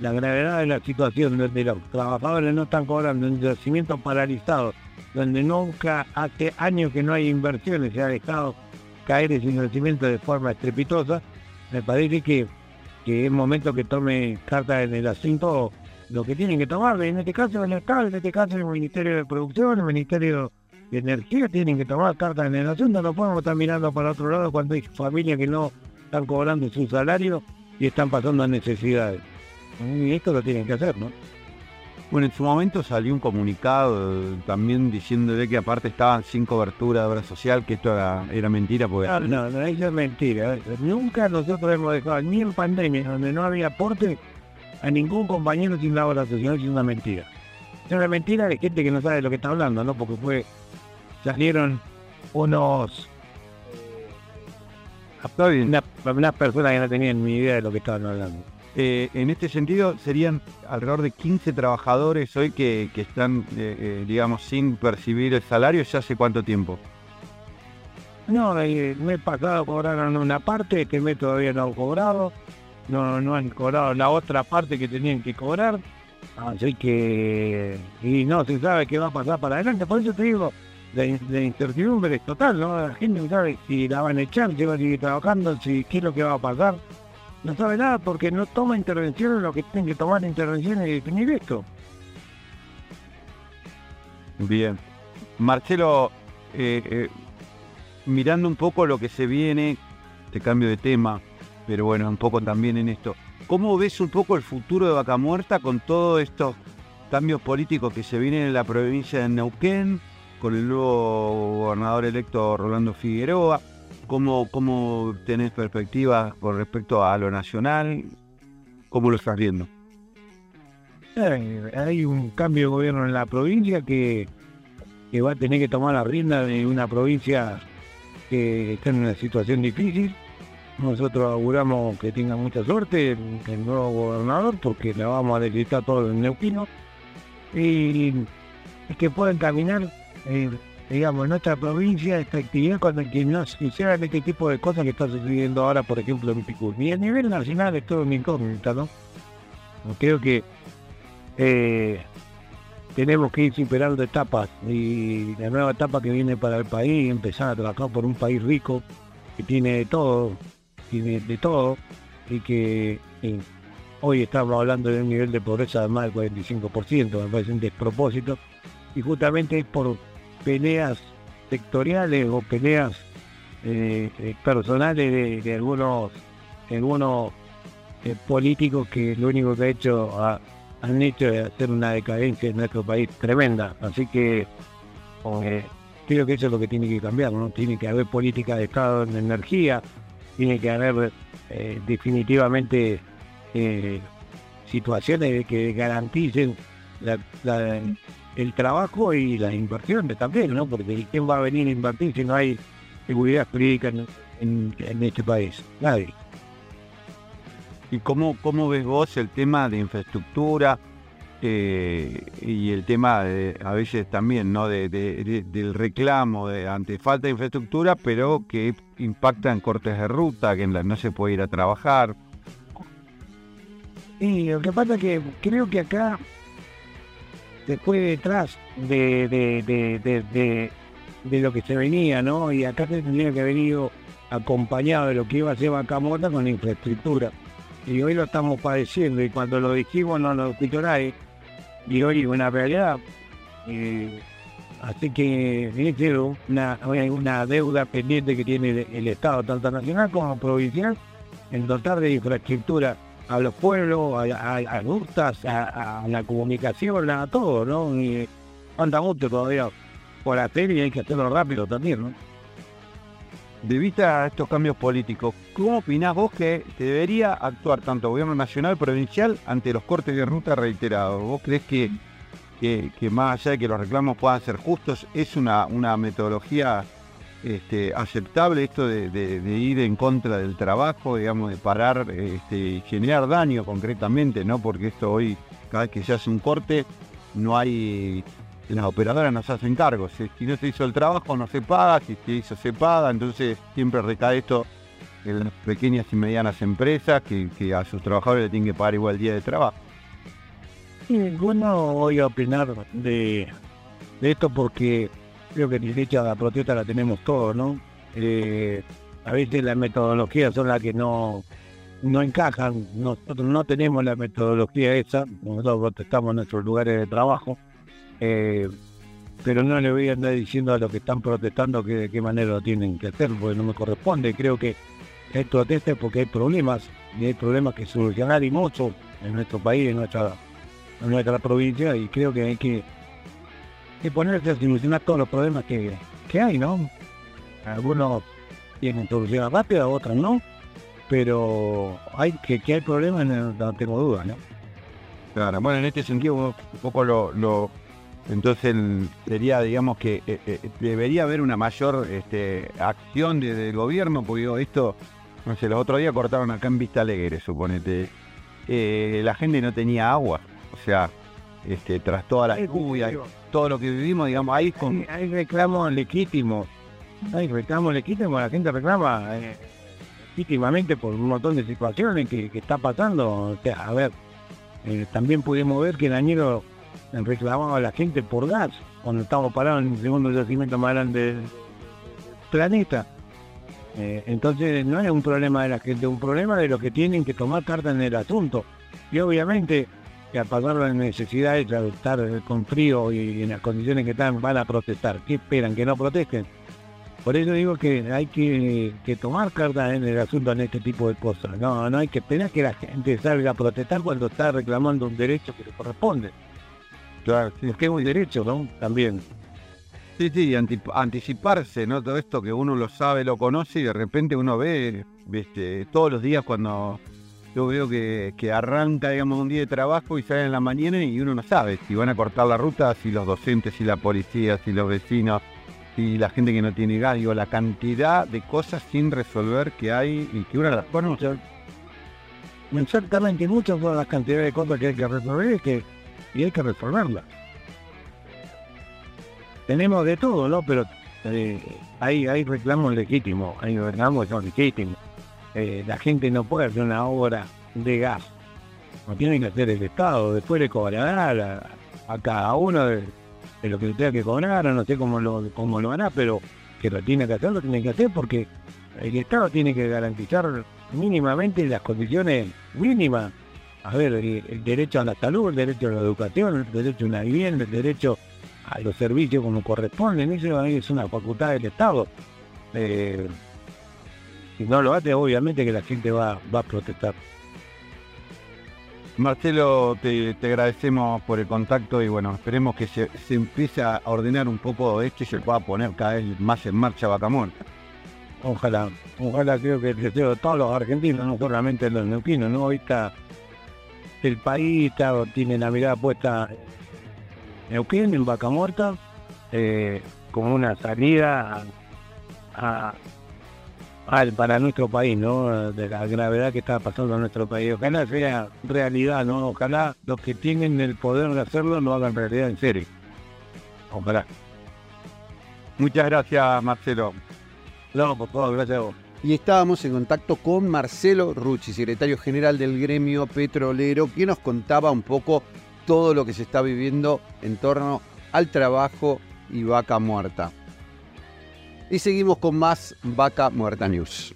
la gravedad de la situación donde los trabajadores no están cobrando en yacimientos paralizados, donde nunca hace años que no hay inversiones, se ha dejado caer ese yacimiento de forma estrepitosa, me parece que, es momento que tome carta en el asunto lo que tienen que tomar, en este caso el Estado, en este caso el Ministerio de Producción, el Ministerio Energía, tienen que tomar cartas en el asunto, no podemos estar mirando para otro lado cuando hay familias que no están cobrando su salario y están pasando necesidades. Y esto lo tienen que hacer, ¿no? Bueno, en su momento salió un comunicado eh, también diciéndole que aparte estaban sin cobertura de obra social, que esto era, era mentira. Porque... No, no, no, eso es mentira. Nunca nosotros hemos dejado, ni en pandemia, donde no había aporte, a ningún compañero sin la obra social, es una mentira. Es una mentira de gente que no sabe de lo que está hablando, ¿no? Porque fue, salieron unos... Una, unas personas que no tenían ni idea de lo que estaban hablando. Eh, en este sentido, serían alrededor de 15 trabajadores hoy que, que están, eh, eh, digamos, sin percibir el salario. ¿Ya hace cuánto tiempo? No, el mes pasado cobraron una parte, este mes todavía no han cobrado. No, no han cobrado la otra parte que tenían que cobrar. Así que, y no se sabe qué va a pasar para adelante. Por eso te digo, de, incertidumbre total, ¿no? La gente no sabe si la van a echar, si va a seguir trabajando, si qué es lo que va a pasar no sabe nada porque no toma intervención en lo que tienen que tomar intervención y definir esto. Bien. Marcelo, eh, eh, mirando un poco lo que se viene, te cambio de tema, pero bueno, un poco también en esto. ¿Cómo ves un poco el futuro de Vaca Muerta con todos estos cambios políticos que se vienen en la provincia de Neuquén, con el nuevo gobernador electo Rolando Figueroa? ¿Cómo, ¿Cómo tenés perspectivas con respecto a lo nacional? ¿Cómo lo estás viendo? Hay un cambio de gobierno en la provincia que, que va a tener que tomar la rienda de una provincia que está en una situación difícil. Nosotros auguramos que tenga mucha suerte el, nuevo gobernador porque la vamos a necesitar todo en Neuquino y, que puedan caminar eh, digamos, en nuestra provincia esta actividad cuando que no se hicieran este tipo de cosas que está sucediendo ahora, por ejemplo, en Picú. Y a nivel nacional es todo una incógnita, ¿no? Creo que eh, tenemos que ir superando etapas y la nueva etapa que viene para el país, empezar a trabajar por un país rico, que tiene de todo, tiene de todo, y que hoy estamos hablando de un nivel de pobreza de más del 45%, me parece un despropósito, y justamente es por peleas sectoriales o peleas eh, eh, personales de, algunos algunos eh, políticos que lo único que ha hecho han hecho es hacer una decadencia en nuestro país tremenda. Así que creo que eso es lo que tiene que cambiar no tiene que haber política de estado en energía tiene que haber definitivamente situaciones que garanticen la, el trabajo y las inversiones también, ¿no? Porque ¿quién va a venir a invertir si no hay seguridad jurídica en, este país? Nadie. ¿Y cómo, cómo ves vos el tema de infraestructura eh, y el tema de, a veces también, ¿no? De, del reclamo de, ante falta de infraestructura, pero que impacta en cortes de ruta, que no se puede ir a trabajar. Y lo que pasa es que creo que acá después detrás de, de, lo que se venía, ¿no? Y acá se tendría que haber ido acompañado de lo que iba a ser Bacamota con la infraestructura. Y hoy lo estamos padeciendo y cuando lo dijimos no lo nadie. Y hoy es una realidad. así que es una, una deuda pendiente que tiene el Estado, tanto nacional como provincial, en dotar de infraestructura a los pueblos, a, a, a, la comunicación, a todo, ¿no? Y falta mucho todavía por hacer y hay que hacerlo rápido también, ¿no? De vista a estos cambios políticos, ¿cómo opinás vos que debería actuar tanto el gobierno nacional provincial ante los cortes de ruta reiterados? ¿Vos crees que, que, más allá de que los reclamos puedan ser justos, es una, una metodología este, aceptable esto de, ir en contra del trabajo, digamos, de parar este, y generar daño concretamente, ¿no? Porque esto hoy, cada vez que se hace un corte, no hay. Las operadoras no se hacen cargo. Si no se hizo el trabajo, no se paga. Si se hizo, se paga. Entonces, siempre recae esto en las pequeñas y medianas empresas que, a sus trabajadores le tienen que pagar igual día de trabajo. bueno, voy a opinar de esto porque creo que derecha a la protesta la tenemos todos, ¿no? Eh, a veces las metodologías son las que no, no encajan, nosotros no tenemos la metodología esa, nosotros protestamos en nuestros lugares de trabajo, eh, pero no le voy a andar diciendo a los que están protestando que de qué manera lo tienen que hacer, porque no me corresponde, creo que hay protestas porque hay problemas, y hay problemas que solucionar y mucho en nuestro país, en nuestra, en nuestra provincia, y creo que hay que, que ponerse a solucionar todos los problemas que, que hay, ¿no? Algunos tienen soluciones rápidas, otros no pero hay que, que hay problemas, no, tengo dudas, ¿no? Claro, bueno, en este sentido un poco lo, lo entonces sería, digamos que eh, eh, debería haber una mayor este, acción desde el gobierno, porque digo, esto, no sé, los otros días cortaron acá en Vista Alegre, suponete, eh, la gente no tenía agua, o sea, este, tras toda la lluvia, todo lo que vivimos, digamos, ahí con... Hay reclamos legítimos, hay reclamos legítimos, la gente reclama legítimamente por un montón de situaciones que, está pasando. a ver, eh, también pudimos ver que el añero reclamaba a la gente por gas cuando estábamos parados en el segundo yacimiento más grande del planeta. Eh, entonces no es un problema de la gente, es un problema de los que tienen que tomar carta en el asunto. Y obviamente que al pasar las necesidades de estar con frío y en las condiciones que están van a protestar. ¿Qué esperan? ¿Que no protesten? Por eso digo que hay que, tomar carta en el asunto en este tipo de cosas. No, no hay que esperar que la gente salga a protestar cuando está reclamando un derecho que le corresponde. Claro, sí. Porque es un derecho, ¿no? También. Sí, sí, anticiparse, ¿no? Todo esto que uno lo sabe, lo conoce y de repente uno ve, viste, todos los días cuando yo veo que, que, arranca, digamos, un día de trabajo y sale en la mañana y uno no sabe si van a cortar la ruta, si los docentes, si la policía, si los vecinos, y la gente que no tiene gas, digo, la cantidad de cosas sin resolver que hay y que una las conoce. Exactamente, muchas son las cantidades de cosas que hay que resolver y, que, y hay que resolverlas. Tenemos de todo, ¿no? Pero eh, hay, hay reclamos legítimos, hay reclamos que son legítimos. Eh, la gente no puede hacer una obra de gas. No tiene que hacer el Estado, después le cobrará a, cada uno de, de lo que tenga que cobrar, no sé cómo lo, cómo lo hará, pero que lo tiene que hacer, lo tiene que hacer porque el Estado tiene que garantizar mínimamente las condiciones mínimas. A ver, el, derecho a la salud, el derecho a la educación, el derecho a una vivienda, el derecho a los servicios como corresponden, eso es una facultad del Estado. Eh, si no lo hace, obviamente que la gente va, va a protestar. Marcelo, te, agradecemos por el contacto y bueno, esperemos que se, empiece a ordenar un poco esto y se pueda poner cada vez más en marcha Bacamón. Ojalá, ojalá creo que el deseo de todos los argentinos, no solamente los neuquinos, ¿no? Ahorita el país tiene la mirada puesta en Neuquén, en Vaca Muerta, eh, como una salida a para nuestro país, ¿no? De la gravedad que está pasando en nuestro país. Ojalá sea realidad, ¿no? Ojalá los que tienen el poder de hacerlo lo hagan realidad en serio. Ojalá. Muchas gracias, Marcelo. No, por favor, gracias. Y estábamos en contacto con Marcelo Rucci, secretario general del gremio petrolero, que nos contaba un poco todo lo que se está viviendo en torno al trabajo y vaca muerta. Y seguimos con más Vaca Muerta News.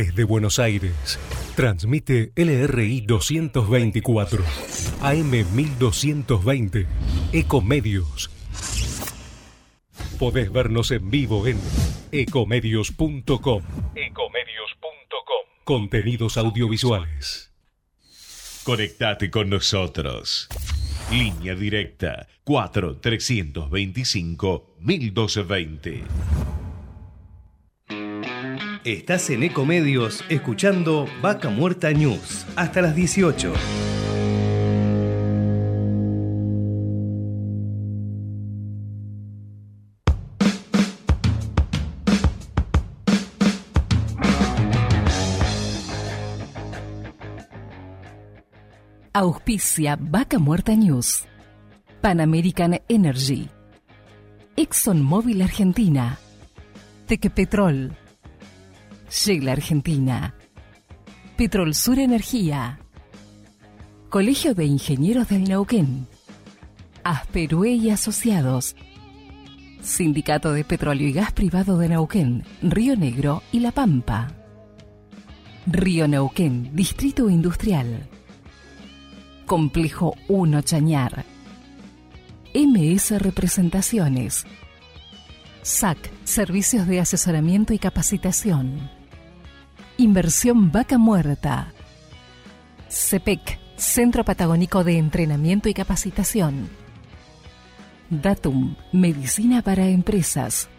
Desde Buenos Aires, transmite LRI 224, AM 1220, Ecomedios. Podés vernos en vivo en ecomedios.com. Ecomedios.com. Contenidos audiovisuales. Conectate con nosotros. Línea directa 4325 1220. Estás en Ecomedios escuchando Vaca Muerta News hasta las 18. Auspicia Vaca Muerta News. Pan American Energy. ExxonMobil Argentina. Tequepetrol. Shell Argentina. Petrol Sur Energía. Colegio de Ingenieros del Neuquén. Asperue y Asociados. Sindicato de Petróleo y Gas Privado de Neuquén, Río Negro y La Pampa. Río Neuquén, Distrito Industrial. Complejo 1 Chañar. MS Representaciones. SAC, Servicios de Asesoramiento y Capacitación. Inversión Vaca Muerta. CEPEC, Centro Patagónico de Entrenamiento y Capacitación. Datum, Medicina para Empresas.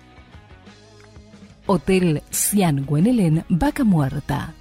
Hotel Cian Guenelén, Vaca Muerta.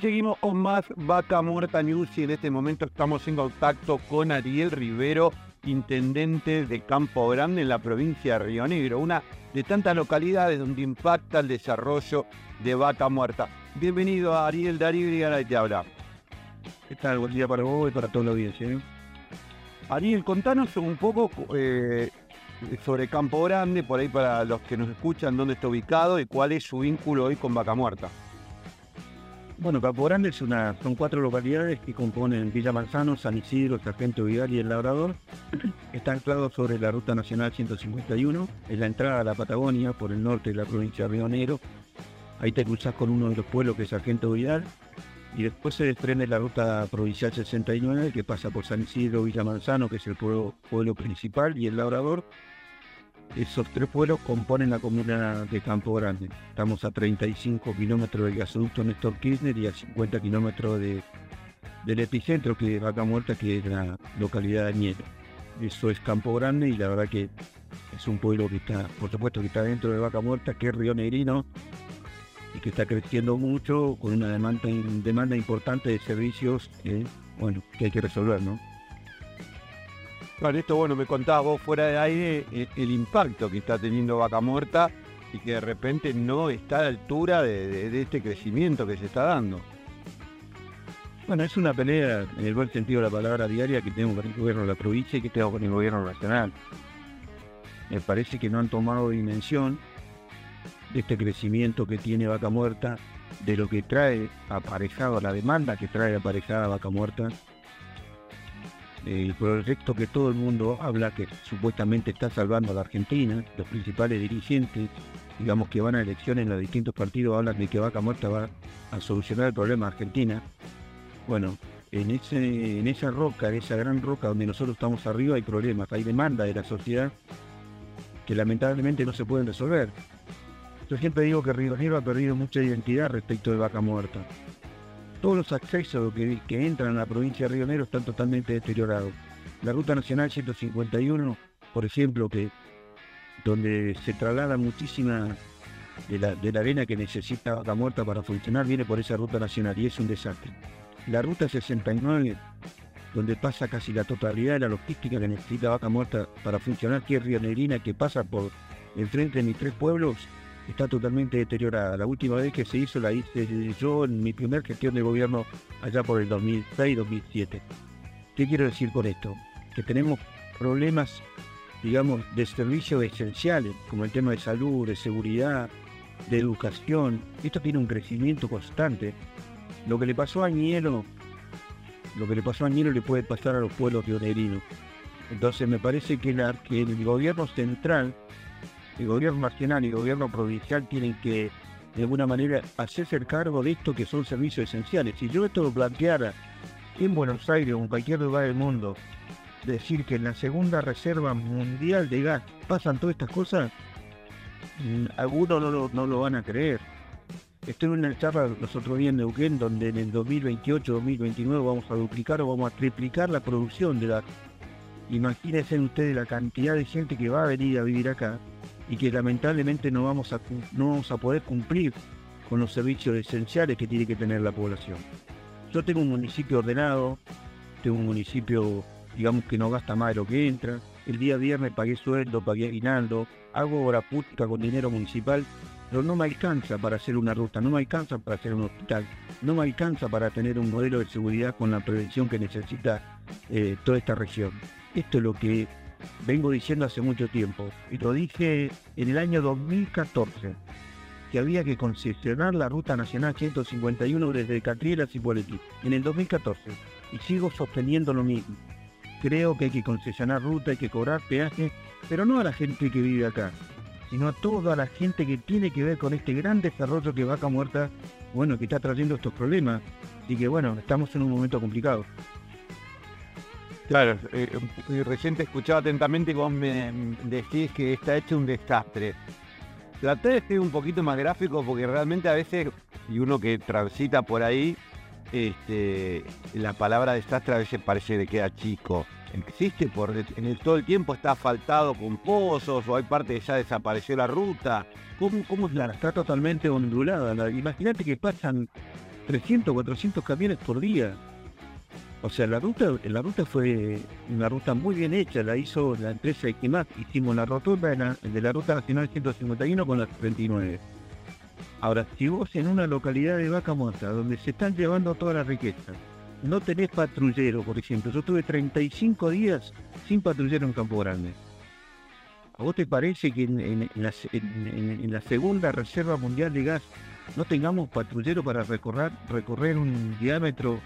Seguimos con más Vaca Muerta News y en este momento estamos en contacto con Ariel Rivero, intendente de Campo Grande en la provincia de Río Negro, una de tantas localidades donde impacta el desarrollo de Vaca Muerta. Bienvenido a Ariel Darío y te habla. ¿Qué tal? Buen día para vos y para toda la audiencia. ¿eh? Ariel, contanos un poco eh, sobre Campo Grande, por ahí para los que nos escuchan, dónde está ubicado y cuál es su vínculo hoy con Vaca Muerta. Bueno, Campo Grande es una, son cuatro localidades que componen Villa Manzano, San Isidro, Sargento Vidal y El Labrador. Está anclado sobre la Ruta Nacional 151, es la entrada a la Patagonia por el norte de la provincia de Río Negro. Ahí te cruzas con uno de los pueblos que es Sargento Vidal. Y después se desprende la ruta provincial 69 que pasa por San Isidro, Villa Manzano, que es el pueblo, pueblo principal, y El Labrador, esos tres pueblos componen la comuna de Campo Grande. Estamos a 35 kilómetros del gasoducto Néstor Kirchner y a 50 kilómetros del epicentro que es Vaca Muerta, que es la localidad de Niero. Eso es Campo Grande y la verdad que es un pueblo que está, por supuesto, que está dentro de Vaca Muerta, que es Río Negrino y que está creciendo mucho con una demanda, importante de servicios, bueno, que hay que resolver, ¿no? Con esto, bueno, me contabas vos fuera de aire el, el, impacto que está teniendo Vaca Muerta y que de repente no está a la altura de, de, de, este crecimiento que se está dando. Bueno, es una pelea en el buen sentido de la palabra diaria que tengo con el gobierno de la provincia y que tengo con el gobierno nacional. Me parece que no han tomado dimensión de este crecimiento que tiene Vaca Muerta, de lo que trae aparejado, la demanda que trae aparejada Vaca Muerta el proyecto que todo el mundo habla, que supuestamente está salvando a la Argentina, los principales dirigentes, digamos que van a elecciones en los distintos partidos, hablan de que Vaca Muerta va a solucionar el problema de Argentina. Bueno, en, ese, en esa roca, en esa gran roca donde nosotros estamos arriba hay problemas, hay demanda de la sociedad que lamentablemente no se pueden resolver. Yo siempre digo que Río Negro ha perdido mucha identidad respecto de Vaca Muerta todos los accesos que, entran a la provincia de Río Negro están totalmente deteriorados. La Ruta Nacional 151, por ejemplo, que donde se traslada muchísima de la, de la arena que necesita Vaca Muerta para funcionar, viene por esa ruta nacional y es un desastre. La Ruta 69, donde pasa casi la totalidad de la logística que necesita Vaca Muerta para funcionar, que es Río Negrina, que pasa por enfrente de mis tres pueblos, está totalmente deteriorada. La última vez que se hizo la hice yo en mi primer gestión de gobierno allá por el 2006-2007. ¿Qué quiero decir con esto? Que tenemos problemas, digamos, de servicios esenciales, como el tema de salud, de seguridad, de educación. Esto tiene un crecimiento constante. Lo que le pasó a Nielo lo que le pasó a Ñero le puede pasar a los pueblos pionerinos. Entonces me parece que, la, que el gobierno central, el gobierno nacional y el gobierno provincial tienen que de alguna manera hacerse cargo de esto que son servicios esenciales. Si yo esto lo planteara en Buenos Aires o en cualquier lugar del mundo, decir que en la segunda reserva mundial de gas pasan todas estas cosas, mm, algunos no lo, van a creer. Estoy en una charla los otros días en Neuquén, donde en el 2028-2029 vamos a duplicar o vamos a triplicar la producción de gas. Imagínense ustedes la cantidad de gente que va a venir a vivir acá y que lamentablemente no vamos a, no vamos a poder cumplir con los servicios esenciales que tiene que tener la población. Yo tengo un municipio ordenado, tengo un municipio, digamos, que no gasta más de lo que entra. El día viernes pagué sueldo, pagué aguinaldo, hago obra pública con dinero municipal, pero no me alcanza para hacer una ruta, no me alcanza para hacer un hospital, no me alcanza para tener un modelo de seguridad con la prevención que necesita eh, toda esta región. Esto es lo que vengo diciendo hace mucho tiempo, y lo dije en el año 2014 que había que concesionar la Ruta Nacional 151 desde Catriel a Cipolletti, en el 2014, y sigo sosteniendo lo mismo. Creo que hay que concesionar ruta, hay que cobrar peaje, pero no a la gente que vive acá, sino a toda la gente que tiene que ver con este gran desarrollo que Vaca Muerta, bueno, que está trayendo estos problemas, y que bueno, estamos en un momento complicado. Claro, eh, eh, recién te escuchaba atentamente y vos me decís que está hecho un desastre. Traté de ser un poquito más gráfico porque realmente a veces, y uno que transita por ahí, este, la palabra desastre a veces parece que queda chico. Existe por en el, todo el tiempo está asfaltado con pozos o hay parte que ya desapareció la ruta. ¿Cómo, cómo es la? Está totalmente ondulada. Imagínate que pasan 300, 400 camiones por día. O sea, la ruta, la ruta fue una ruta muy bien hecha, la hizo la empresa Equimac, hicimos la rotura de la, de la ruta nacional 151 con la 39. Ahora, si vos en una localidad de Vaca Muerta, donde se están llevando toda la riqueza, no tenés patrullero, por ejemplo, yo tuve 35 días sin patrullero en Campo Grande. ¿A vos te parece que en, la, segunda reserva mundial de gas no tengamos patrullero para recorrer un diámetro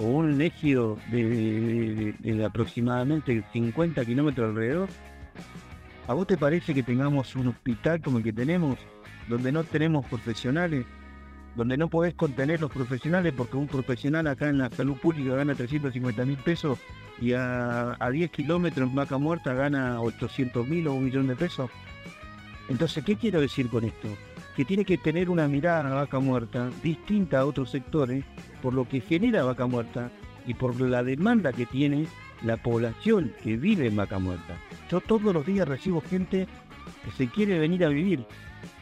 o un ejido de, aproximadamente 50 kilómetros alrededor, ¿a vos te parece que tengamos un hospital como el que tenemos, donde no tenemos profesionales, donde no podés contener los profesionales porque un profesional acá en la salud pública gana 350 mil pesos y a, 10 kilómetros en vaca muerta gana 800 mil o un millón de pesos? Entonces, ¿qué quiero decir con esto? Que tiene que tener una mirada a la vaca muerta distinta a otros sectores por lo que genera Vaca Muerta y por la demanda que tiene la población que vive en Vaca Muerta. Yo todos los días recibo gente que se quiere venir a vivir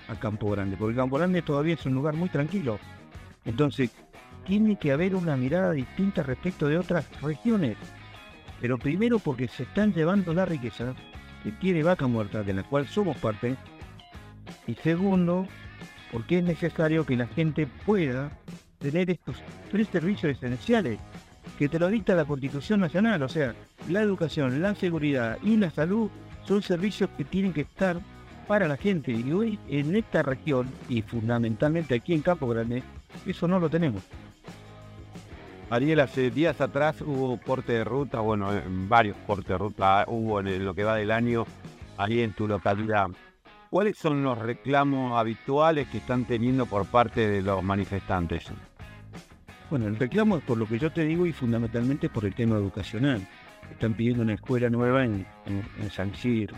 a Campo Grande, porque Campo Grande todavía es un lugar muy tranquilo. Entonces, tiene que haber una mirada distinta respecto de otras regiones. Pero primero porque se están llevando la riqueza que tiene Vaca Muerta, de la cual somos parte. Y segundo, porque es necesario que la gente pueda tener estos tres servicios esenciales que te lo dicta la Constitución Nacional, o sea, la educación, la seguridad y la salud son servicios que tienen que estar para la gente. Y hoy en esta región, y fundamentalmente aquí en Campo Grande, eso no lo tenemos. Ariel, hace días atrás hubo corte de ruta, bueno, varios cortes de ruta hubo en lo que va del año ahí en tu localidad. ¿Cuáles son los reclamos habituales que están teniendo por parte de los manifestantes? Bueno, el reclamo es por lo que yo te digo y fundamentalmente por el tema educacional. Están pidiendo una escuela nueva en, San Gir.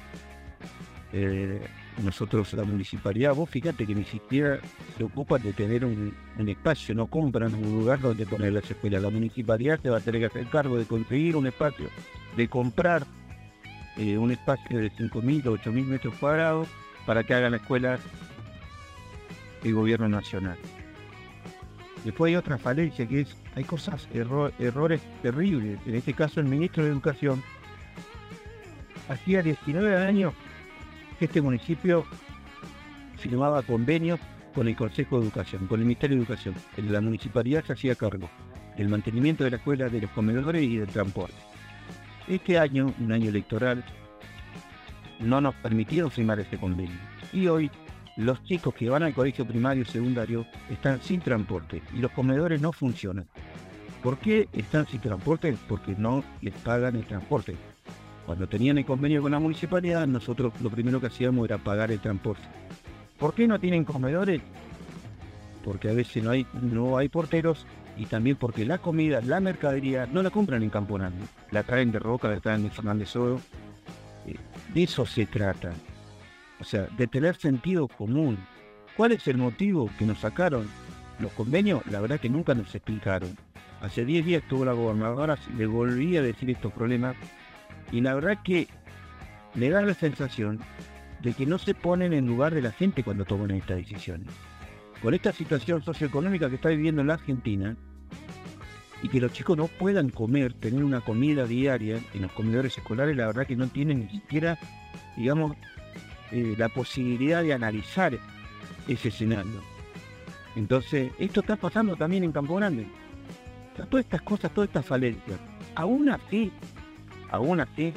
Eh, nosotros, la municipalidad, vos fíjate que ni siquiera se ocupan de tener un, espacio, no compran un lugar donde poner las escuelas. La municipalidad se va a tener que hacer cargo de conseguir un espacio, de comprar eh, un espacio de 5.000 o 8.000 metros cuadrados para que hagan la escuela el gobierno nacional. Después hay otra falencia que es, hay cosas, errores terribles. En este caso el ministro de Educación hacía 19 años que este municipio firmaba convenios con el Consejo de Educación, con el Ministerio de Educación. La municipalidad se hacía cargo del mantenimiento de la escuela, de los comedores y del transporte. Este año, un año electoral, no nos permitieron firmar este convenio. Y hoy los chicos que van al colegio primario y secundario están sin transporte y los comedores no funcionan. ¿Por qué están sin transporte? Porque no les pagan el transporte. Cuando tenían el convenio con la municipalidad, nosotros lo primero que hacíamos era pagar el transporte. ¿Por qué no tienen comedores? Porque a veces no hay, no hay porteros y también porque la comida, la mercadería, no la compran en Campo. La traen de Roca, la traen de Fernández Oro. De eso se trata. O sea, de tener sentido común. ¿Cuál es el motivo que nos sacaron los convenios? La verdad que nunca nos explicaron. Hace 10 días estuvo la gobernadora, le volví a decir estos problemas y la verdad que le da la sensación de que no se ponen en lugar de la gente cuando toman estas decisiones. Con esta situación socioeconómica que está viviendo la Argentina y que los chicos no puedan comer, tener una comida diaria en los comedores escolares, la verdad que no tienen ni siquiera, digamos, eh, la posibilidad de analizar ese escenario. Entonces, esto está pasando también en Campo Grande. Todas estas cosas, todas estas falencias. Aún así, aún así,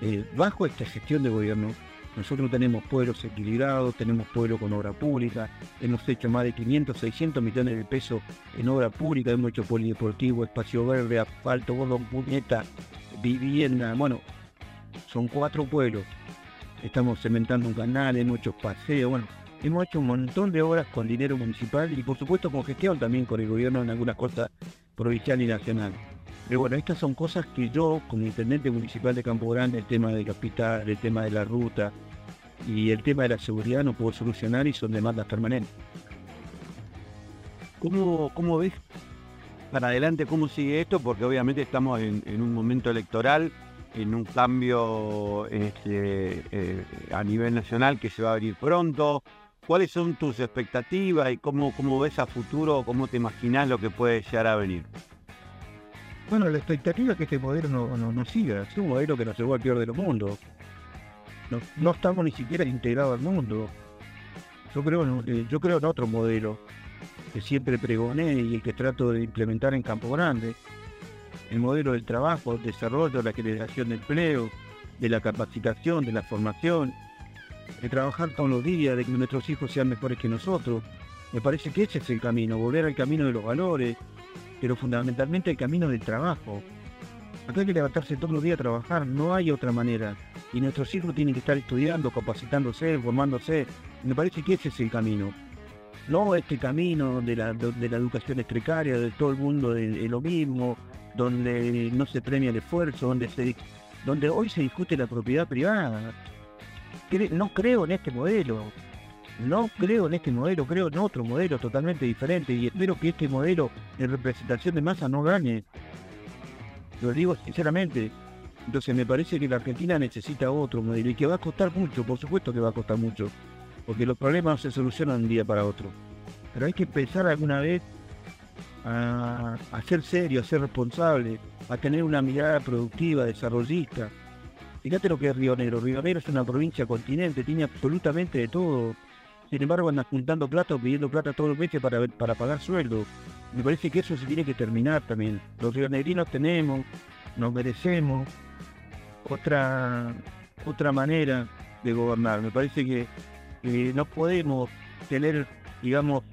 eh, bajo esta gestión de gobierno, nosotros tenemos pueblos equilibrados, tenemos pueblos con obra pública, hemos hecho más de 500, 600 millones de pesos en obra pública, hemos hecho polideportivo, espacio verde, asfalto, bordón, puñeta, vivienda, bueno, son cuatro pueblos. Estamos cementando un canal, hemos hecho paseos, bueno, hemos hecho un montón de obras con dinero municipal y por supuesto con gestión también con el gobierno en algunas cosas provincial y nacional. Pero bueno, estas son cosas que yo, como intendente municipal de Campo Grande, el tema del capital, el tema de la ruta y el tema de la seguridad no puedo solucionar y son demandas permanentes. ¿Cómo, cómo ves para adelante cómo sigue esto? Porque obviamente estamos en, en un momento electoral, en un cambio este, eh, a nivel nacional que se va a abrir pronto. ¿Cuáles son tus expectativas y cómo, cómo ves a futuro, cómo te imaginas lo que puede llegar a venir? Bueno, la expectativa es que este modelo no, no, no siga, es un modelo que nos llevó al peor de los mundos. No, no estamos ni siquiera integrados al mundo. Yo creo, eh, yo creo en otro modelo que siempre pregoné y el que trato de implementar en Campo Grande. El modelo del trabajo, el desarrollo, la generación de empleo, de la capacitación, de la formación, de trabajar todos los días, de que nuestros hijos sean mejores que nosotros. Me parece que ese es el camino, volver al camino de los valores, pero fundamentalmente el camino del trabajo. Acá hay que levantarse todos los días a trabajar, no hay otra manera. Y nuestros hijos tienen que estar estudiando, capacitándose, formándose. Me parece que ese es el camino. No este camino de la, de la educación es precaria, de todo el mundo de lo mismo, donde no se premia el esfuerzo, donde, se, donde hoy se discute la propiedad privada. No creo en este modelo. No creo en este modelo, creo en otro modelo totalmente diferente y espero que este modelo de representación de masa no gane. Lo digo sinceramente. Entonces me parece que la Argentina necesita otro modelo y que va a costar mucho, por supuesto que va a costar mucho, porque los problemas no se solucionan de un día para otro. Pero hay que empezar alguna vez a, a ser serio, a ser responsable, a tener una mirada productiva, desarrollista. Fíjate lo que es. Río Negro es una provincia continente, tiene absolutamente de todo. Sin embargo, andan juntando plata pidiendo plata todos los meses para, para pagar sueldo. Me parece que eso se tiene que terminar también. Los rionegrinos tenemos, nos merecemos otra, otra manera de gobernar. Me parece que, no podemos tener, digamos,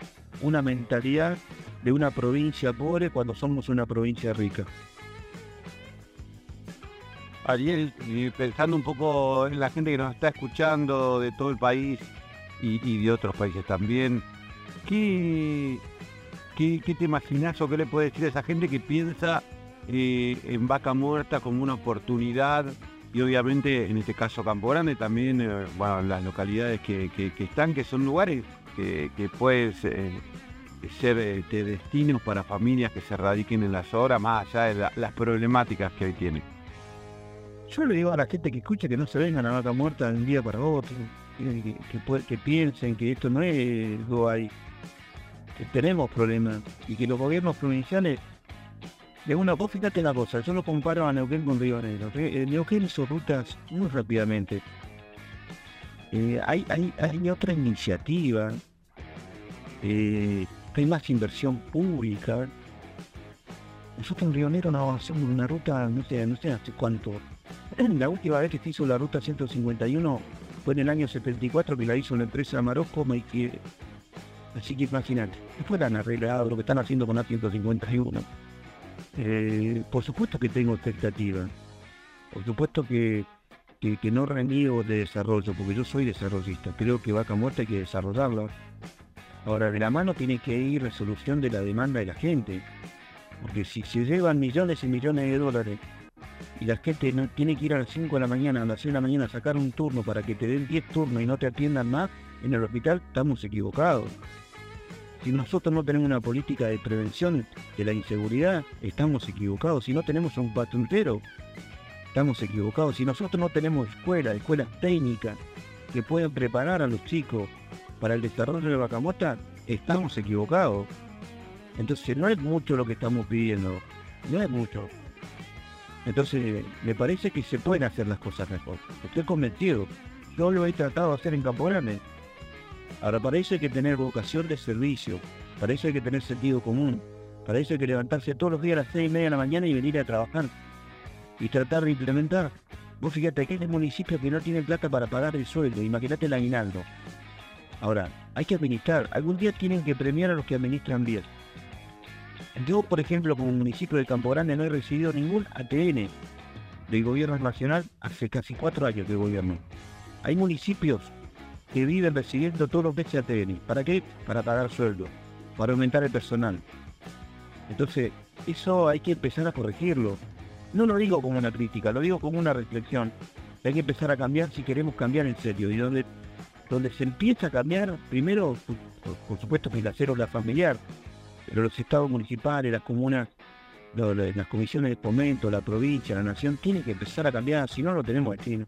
una mentalidad de una provincia pobre cuando somos una provincia rica. Ariel, pensando un poco en la gente que nos está escuchando de todo el país y, de otros países también, ¿qué, qué, qué te imaginas o qué le puedes decir a esa gente que piensa eh, en Vaca Muerta como una oportunidad? Y obviamente en este caso Campo Grande también, eh, bueno, las localidades que, que- están, que son lugares que, que puedes eh, ser este, destinos para familias que se radiquen en las obras, más allá de la- las problemáticas que hoy tienen. Yo le digo a la gente que escucha que no se vengan a vaca muerta de un día para otro, que, piensen que esto no es ahí, que tenemos problemas y que los gobiernos provinciales, de una vos fíjate la cosa, yo lo comparo a Neuquén con Río Negro. Eh, Neuquén hizo rutas muy rápidamente. Eh, hay, hay, hay otra iniciativa, eh, hay más inversión pública. Nosotros en Río Negro no avanzamos una ruta, no sé, no sé hace cuánto. La última vez que se hizo la ruta 151 fue en el año 74 que la hizo la empresa Marocco y que Así que imagínate, después han arreglado lo que están haciendo con la 151. Eh, por supuesto que tengo expectativas. Por supuesto que, que, que no reniego de desarrollo, porque yo soy desarrollista. Creo que Vaca Muerta hay que desarrollarla. Ahora, de la mano tiene que ir resolución de la demanda de la gente. Porque si se llevan millones y millones de dólares y la gente tiene que ir a las 5 de la mañana, a las 6 de la mañana a sacar un turno para que te den 10 turnos y no te atiendan más en el hospital, estamos equivocados. Si nosotros no tenemos una política de prevención de la inseguridad, estamos equivocados. Si no tenemos un patrullero, estamos equivocados. Si nosotros no tenemos escuelas, escuelas técnicas que puedan preparar a los chicos para el desarrollo de Bacamota, estamos equivocados. Entonces no es mucho lo que estamos pidiendo, no es mucho. Entonces me parece que se pueden hacer las cosas mejor. Estoy convencido. Yo lo he tratado de hacer en Campo Grande. Ahora hay que tener vocación de servicio, hay que tener sentido común, hay que levantarse todos los días a las seis y media de la mañana y venir a trabajar y tratar de implementar. Vos fíjate que hay municipios que no tienen plata para pagar el sueldo, imagínate el aguinaldo. Ahora, hay que administrar, algún día tienen que premiar a los que administran bien. Yo, por ejemplo, como municipio de Campo Grande no he recibido ningún ATN del gobierno nacional hace casi cuatro años que gobierno. Hay municipios que viven recibiendo todos los meses ATN. ¿Para qué? Para pagar sueldo, para aumentar el personal. Entonces, eso hay que empezar a corregirlo. No lo digo como una crítica, lo digo como una reflexión. Hay que empezar a cambiar si queremos cambiar en serio. Y donde, se empieza a cambiar, primero, por, por supuesto, que la célula familiar, pero los estados municipales, las comunas, lo- lo- las comisiones de fomento, la provincia, la nación, tienen que empezar a cambiar, si no, no tenemos destino.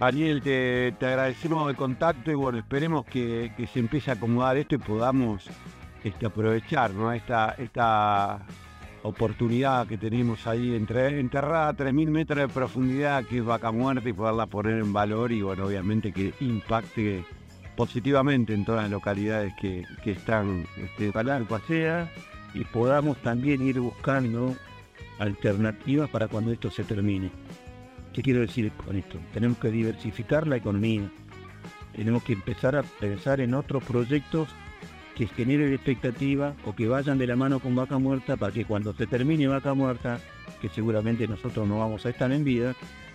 Ariel, te, te agradecemos el contacto y bueno, esperemos que, que se empiece a acomodar esto y podamos este, aprovechar ¿no? esta, esta oportunidad que tenemos ahí entre, enterrada a 3.000 metros de profundidad, que es Vaca Muerta, y poderla poner en valor y bueno, obviamente que impacte positivamente en todas las localidades que, que están este, Ojalá sea y podamos también ir buscando alternativas para cuando esto se termine. ¿Qué quiero decir con esto? Tenemos que diversificar la economía. Tenemos que empezar a pensar en otros proyectos que generen expectativa o que vayan de la mano con Vaca Muerta para que cuando se termine Vaca Muerta, que seguramente nosotros no vamos a estar en vida,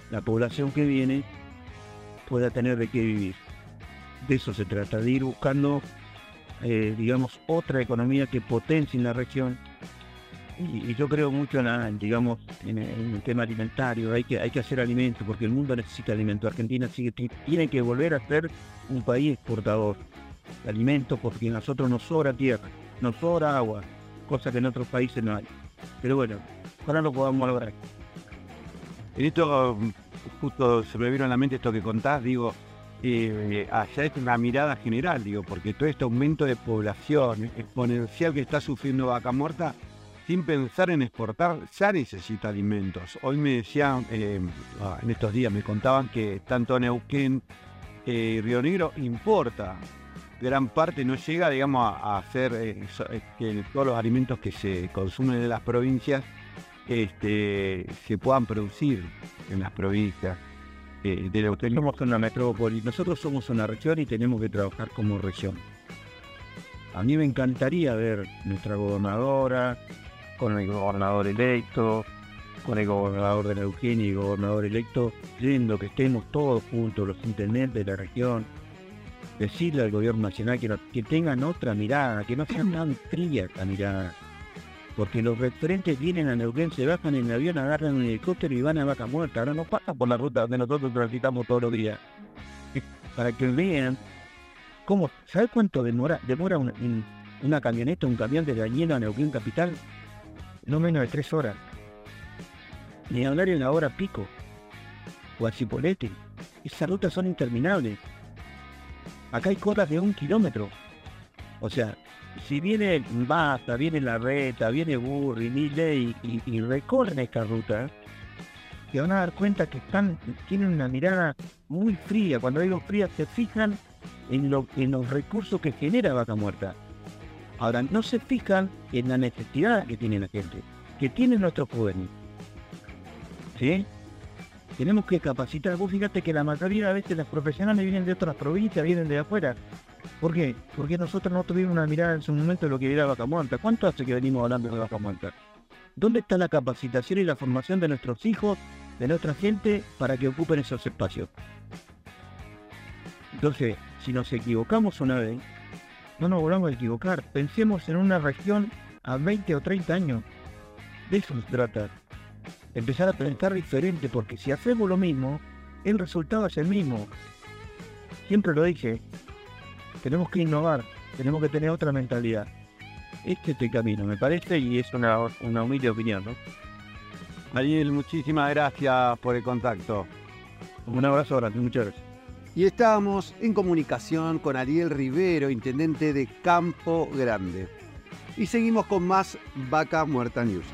la población que viene pueda tener de qué vivir. De eso se trata, de ir buscando, eh, digamos, otra economía que potencie en la región. Y, yo creo mucho en, la- digamos, en, el- tema alimentario. Hay que, hay que hacer alimentos porque el mundo necesita alimentos. Argentina sigue, ti- tiene que volver a ser un país exportador de alimentos porque a nosotros nos sobra tierra, nos sobra agua, cosa que en otros países no hay. Pero bueno, ojalá lo podamos lograr. En esto, mm, justo se me vino a la mente esto que contás, digo, eh, es una mirada general, digo, porque todo este aumento de población exponencial que está sufriendo Vaca Muerta, sin pensar en exportar, ya necesita alimentos. Hoy me decían, eh, ah, en estos días me contaban que tanto Neuquén eh, Río Negro importa. Gran parte no llega, digamos, a, hacer eh, eh, que todos los alimentos que se consumen en las provincias este, se puedan producir en las provincias eh, de la Somos una metrópoli, nosotros somos una región y tenemos que trabajar como región. A mí me encantaría ver nuestra gobernadora, con el gobernador electo, con el gobernador de Neuquén y el gobernador electo, yendo que estemos todos juntos, los intendentes de la región, decirle al gobierno nacional que, que tengan otra mirada, que no sea tan fría esta mirada. Porque los referentes vienen a Neuquén, se bajan en el avión, agarran un helicóptero y van a Vaca Muerta. Ahora no pasan por la ruta donde nosotros transitamos todos los días. Para que vean cómo, ¿sabes cuánto demora, demora una, un- una camioneta, un camión de Dañino a Neuquén Capital? No menos de tres horas. Ni hablar en la hora pico. O a Cipolletti. Esas rutas son interminables. Acá hay colas de un kilómetro. O sea, si viene Basta, viene La Reta, viene Burri, Milley y, y recorren esta ruta, se van a dar cuenta que están, tienen una mirada muy fría. Cuando digo fría, se fijan en, lo, en los recursos que genera Vaca Muerta. Ahora, no se fijan en la necesidad que tiene la gente, que tienen nuestros jóvenes. ¿Sí? Tenemos que capacitar. Vos fíjate que la mayoría de veces las profesionales vienen de otras provincias, vienen de afuera. ¿Por qué? Porque nosotros no tuvimos una mirada en su momento de lo que era Vaca Muerta. ¿Cuánto hace que venimos hablando de Vaca Muerta? ¿Dónde está la capacitación y la formación de nuestros hijos, de nuestra gente, para que ocupen esos espacios? Entonces, si nos equivocamos una vez, no nos volvamos a equivocar. Pensemos en una región a 20 o 30 años. De eso se trata. Empezar a pensar diferente, porque si hacemos lo mismo, el resultado es el mismo. Siempre lo dije, tenemos que innovar, tenemos que tener otra mentalidad. Este es el camino, me parece, y es una, una humilde opinión, ¿no? Ariel, muchísimas gracias por el contacto. Un abrazo grande, muchas gracias. Y estábamos en comunicación con Ariel Rivero, intendente de Campo Grande. Y seguimos con más Vaca Muerta News.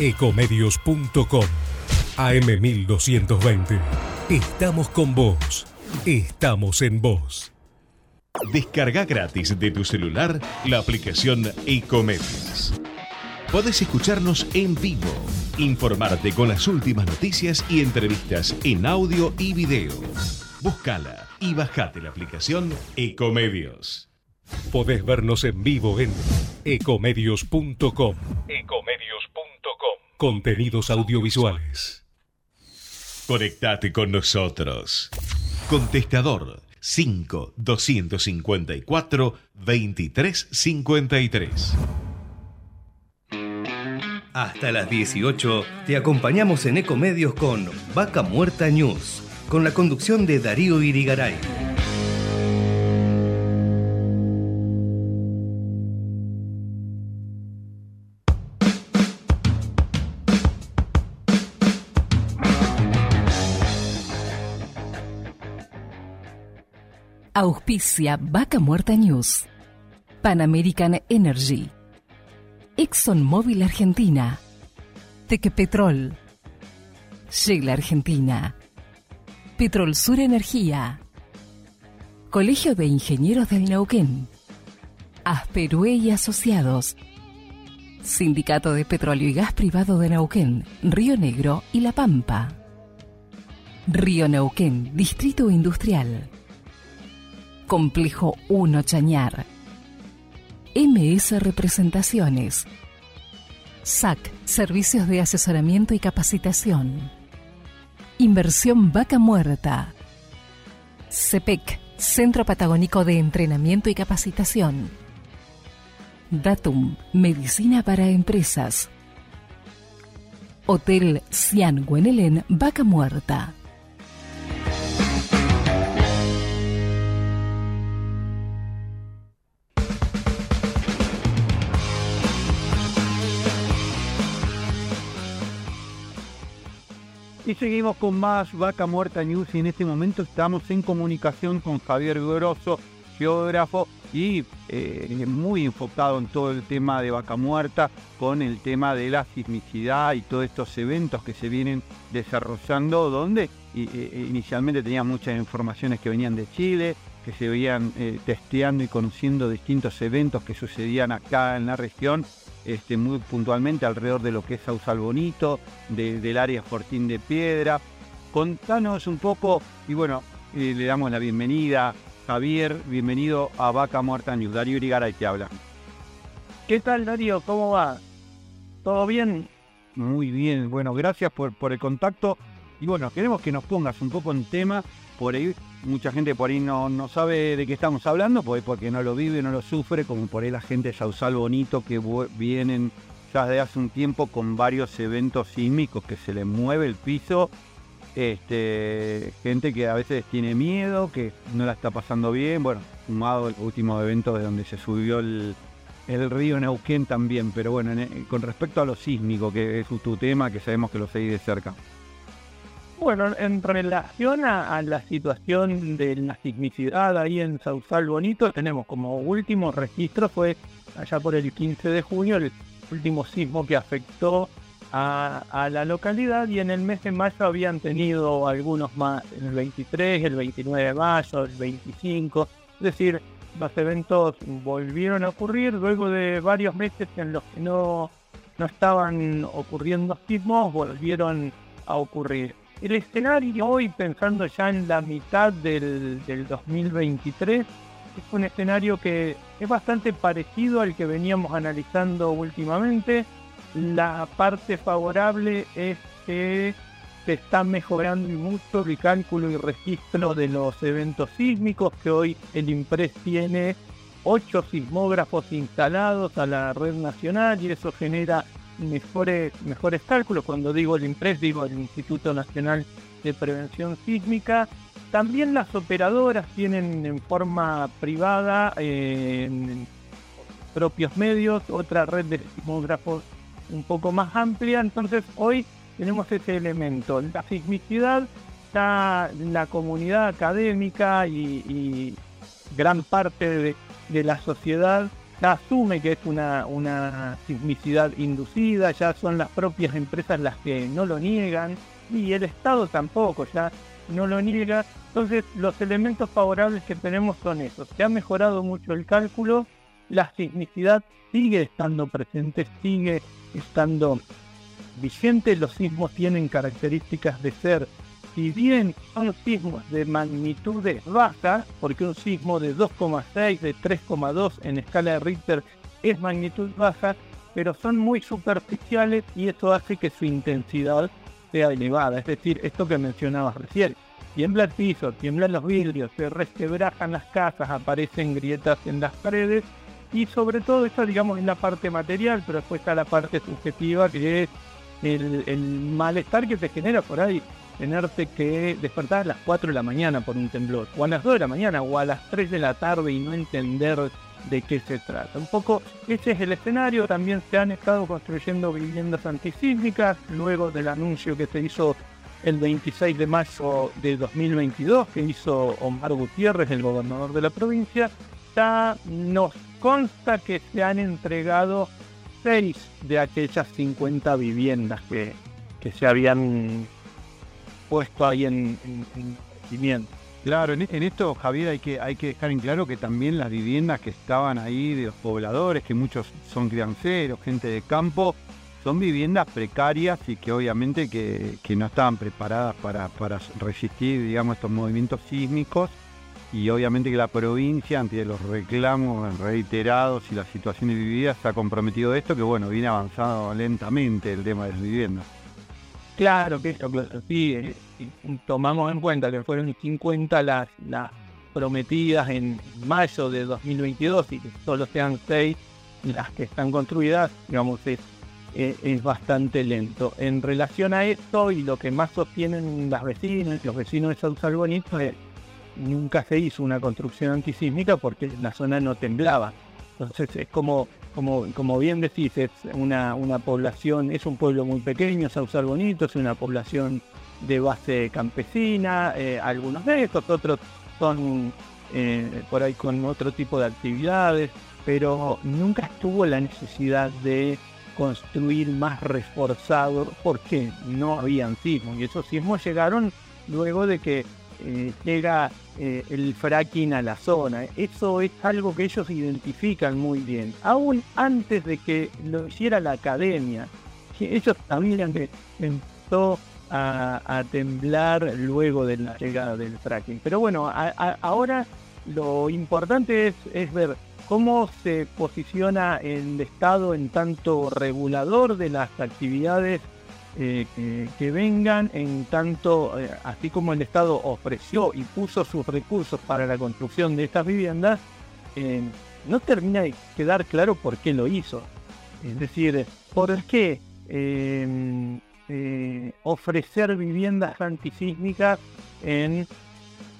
Ecomedios.com AM1220. Estamos con vos. Estamos en vos. Descarga gratis de tu celular la aplicación Ecomedios. Podés escucharnos en vivo, informarte con las últimas noticias y entrevistas en audio y video. Búscala y bajate la aplicación Ecomedios. Podés vernos en vivo en ecomedios.com. Contenidos audiovisuales. Conectate con nosotros. Contestador 5 254 2353. Hasta las 18 te acompañamos en Ecomedios con Vaca Muerta News, con la conducción de Darío Irigaray. Auspicia Vaca Muerta News. Pan American Energy. ExxonMobil Argentina. Tequepetrol. Shell Argentina. Petrol Sur Energía. Colegio de Ingenieros del Neuquén. Asperue y Asociados. Sindicato de Petróleo y Gas Privado de Neuquén, Río Negro y La Pampa. Río Neuquén, Distrito Industrial. Complejo 1 Chañar. MS Representaciones. SAC, Servicios de Asesoramiento y Capacitación. Inversión Vaca Muerta. CEPEC, Centro Patagónico de Entrenamiento y Capacitación. Datum, Medicina para Empresas. Hotel Cian Guenelén, Vaca Muerta. Y seguimos con más Vaca Muerta News y en este momento estamos en comunicación con Javier Grosso, geógrafo y eh, muy enfocado en todo el tema de Vaca Muerta, con el tema de la sismicidad y todos estos eventos que se vienen desarrollando, donde eh, inicialmente tenía muchas informaciones que venían de Chile, que se veían eh, testeando y conociendo distintos eventos que sucedían acá en la región este, muy puntualmente alrededor de lo que es Sausal Bonito, del área Fortín de Piedra. Contanos un poco, y bueno, eh, le damos la bienvenida. Javier, bienvenido a Vaca Muerta News. Darío Irigaray te habla. ¿Qué tal, Darío? ¿Cómo va? ¿Todo bien? Muy bien, bueno, gracias por, por el contacto. Y bueno, queremos que nos pongas un poco en tema. Por ahí, mucha gente por ahí no, no sabe de qué estamos hablando, pues porque no lo vive, no lo sufre, como por ahí la gente de Sausal Bonito que vienen ya desde hace un tiempo con varios eventos sísmicos que se les mueve el piso. Este, gente que a veces tiene miedo, que no la está pasando bien. Bueno, sumado el último evento de donde se subió el, el río Neuquén también. Pero bueno, con respecto a lo sísmico, que es tu tema, que sabemos que lo seguís de cerca. Bueno, en relación a, la situación de la sismicidad ahí en Sausal Bonito, tenemos como último registro fue allá por el 15 de junio, el último sismo que afectó a, la localidad y en el mes de mayo habían tenido algunos más, en el 23, el 29 de mayo, el 25, es decir, los eventos volvieron a ocurrir luego de varios meses en los que no, no estaban ocurriendo sismos, volvieron a ocurrir. El escenario hoy, pensando ya en la mitad del, 2023, es un escenario que es bastante parecido al que veníamos analizando últimamente. La parte favorable es que se está mejorando mucho el cálculo y registro de los eventos sísmicos, que hoy el IMPRES tiene ocho sismógrafos instalados a la red nacional y eso genera mejores, mejores cálculos. Cuando digo el IMPRES, digo el Instituto Nacional de Prevención Sísmica. También las operadoras tienen en forma privada, en propios medios, otra red de sismógrafos un poco más amplia. Entonces hoy tenemos ese elemento. La sismicidad, está la comunidad académica y, gran parte de la sociedad ya asume que es una, una sismicidad inducida, ya son las propias empresas las que no lo niegan y el Estado tampoco, ya no lo niega. Entonces los elementos favorables que tenemos son esos. Se ha mejorado mucho el cálculo, la sismicidad sigue estando presente, sigue estando vigente. Los sismos tienen características de ser, si bien son sismos de magnitudes bajas, porque un sismo de 2,6, de 3,2 en escala de Richter es magnitud baja, pero son muy superficiales y eso hace que su intensidad sea elevada. Es decir, esto que mencionabas recién. Tiembla el piso, tiemblan los vidrios, se resquebrajan las casas, aparecen grietas en las paredes y sobre todo esto digamos en la parte material, pero después está la parte subjetiva que es el, malestar que te genera por ahí tenerte que despertar a las 4 de la mañana por un temblor, o a las 2 de la mañana, o a las 3 de la tarde y no entender de qué se trata. Un poco ese es el escenario, también se han estado construyendo viviendas antisísmicas, luego del anuncio que se hizo el 26 de mayo de 2022 que hizo Omar Gutiérrez, el gobernador de la provincia, ya nos consta que se han entregado seis de aquellas 50 viviendas que, que se habían puesto ahí en, en, Claro, en, esto, Javier, hay que, hay que dejar en claro que también las viviendas que estaban ahí de los pobladores, que muchos son crianceros, gente de campo, son viviendas precarias y que obviamente que, no estaban preparadas para, para, resistir, digamos, estos movimientos sísmicos y obviamente que la provincia, ante los reclamos reiterados y las situaciones vividas, se ha comprometido esto, que bueno, viene avanzando lentamente el tema de las viviendas. Claro que eso, sí, eh, tomamos en cuenta que fueron 50 las, las prometidas en mayo de 2022 y que solo sean 6 las que están construidas, digamos, es eh, es bastante lento. En relación a esto y lo que más sostienen las vecinas, los vecinos de Sausal Bonito, es nunca se hizo una construcción antisísmica porque la zona no temblaba. Entonces es como, como, como bien decís, es una, una población, es un pueblo muy pequeño, Sausal Bonito, es una población de base campesina, eh, algunos de estos, otros son eh, por ahí con otro tipo de actividades, pero nunca estuvo la necesidad de construir más reforzado porque no habían sismos y esos sismos llegaron luego de que llega eh, el fracking a la zona. Eso es algo que ellos identifican muy bien, aún antes de que lo hiciera la academia. Ellos sabían que empezó a, temblar luego de la llegada del fracking. Pero bueno, ahora lo importante es ver cómo se posiciona el Estado en tanto regulador de las actividades eh, que, vengan, en tanto, eh, así como el Estado ofreció y puso sus recursos para la construcción de estas viviendas, eh, no termina de quedar claro por qué lo hizo. Es decir, por qué ofrecer viviendas antisísmicas en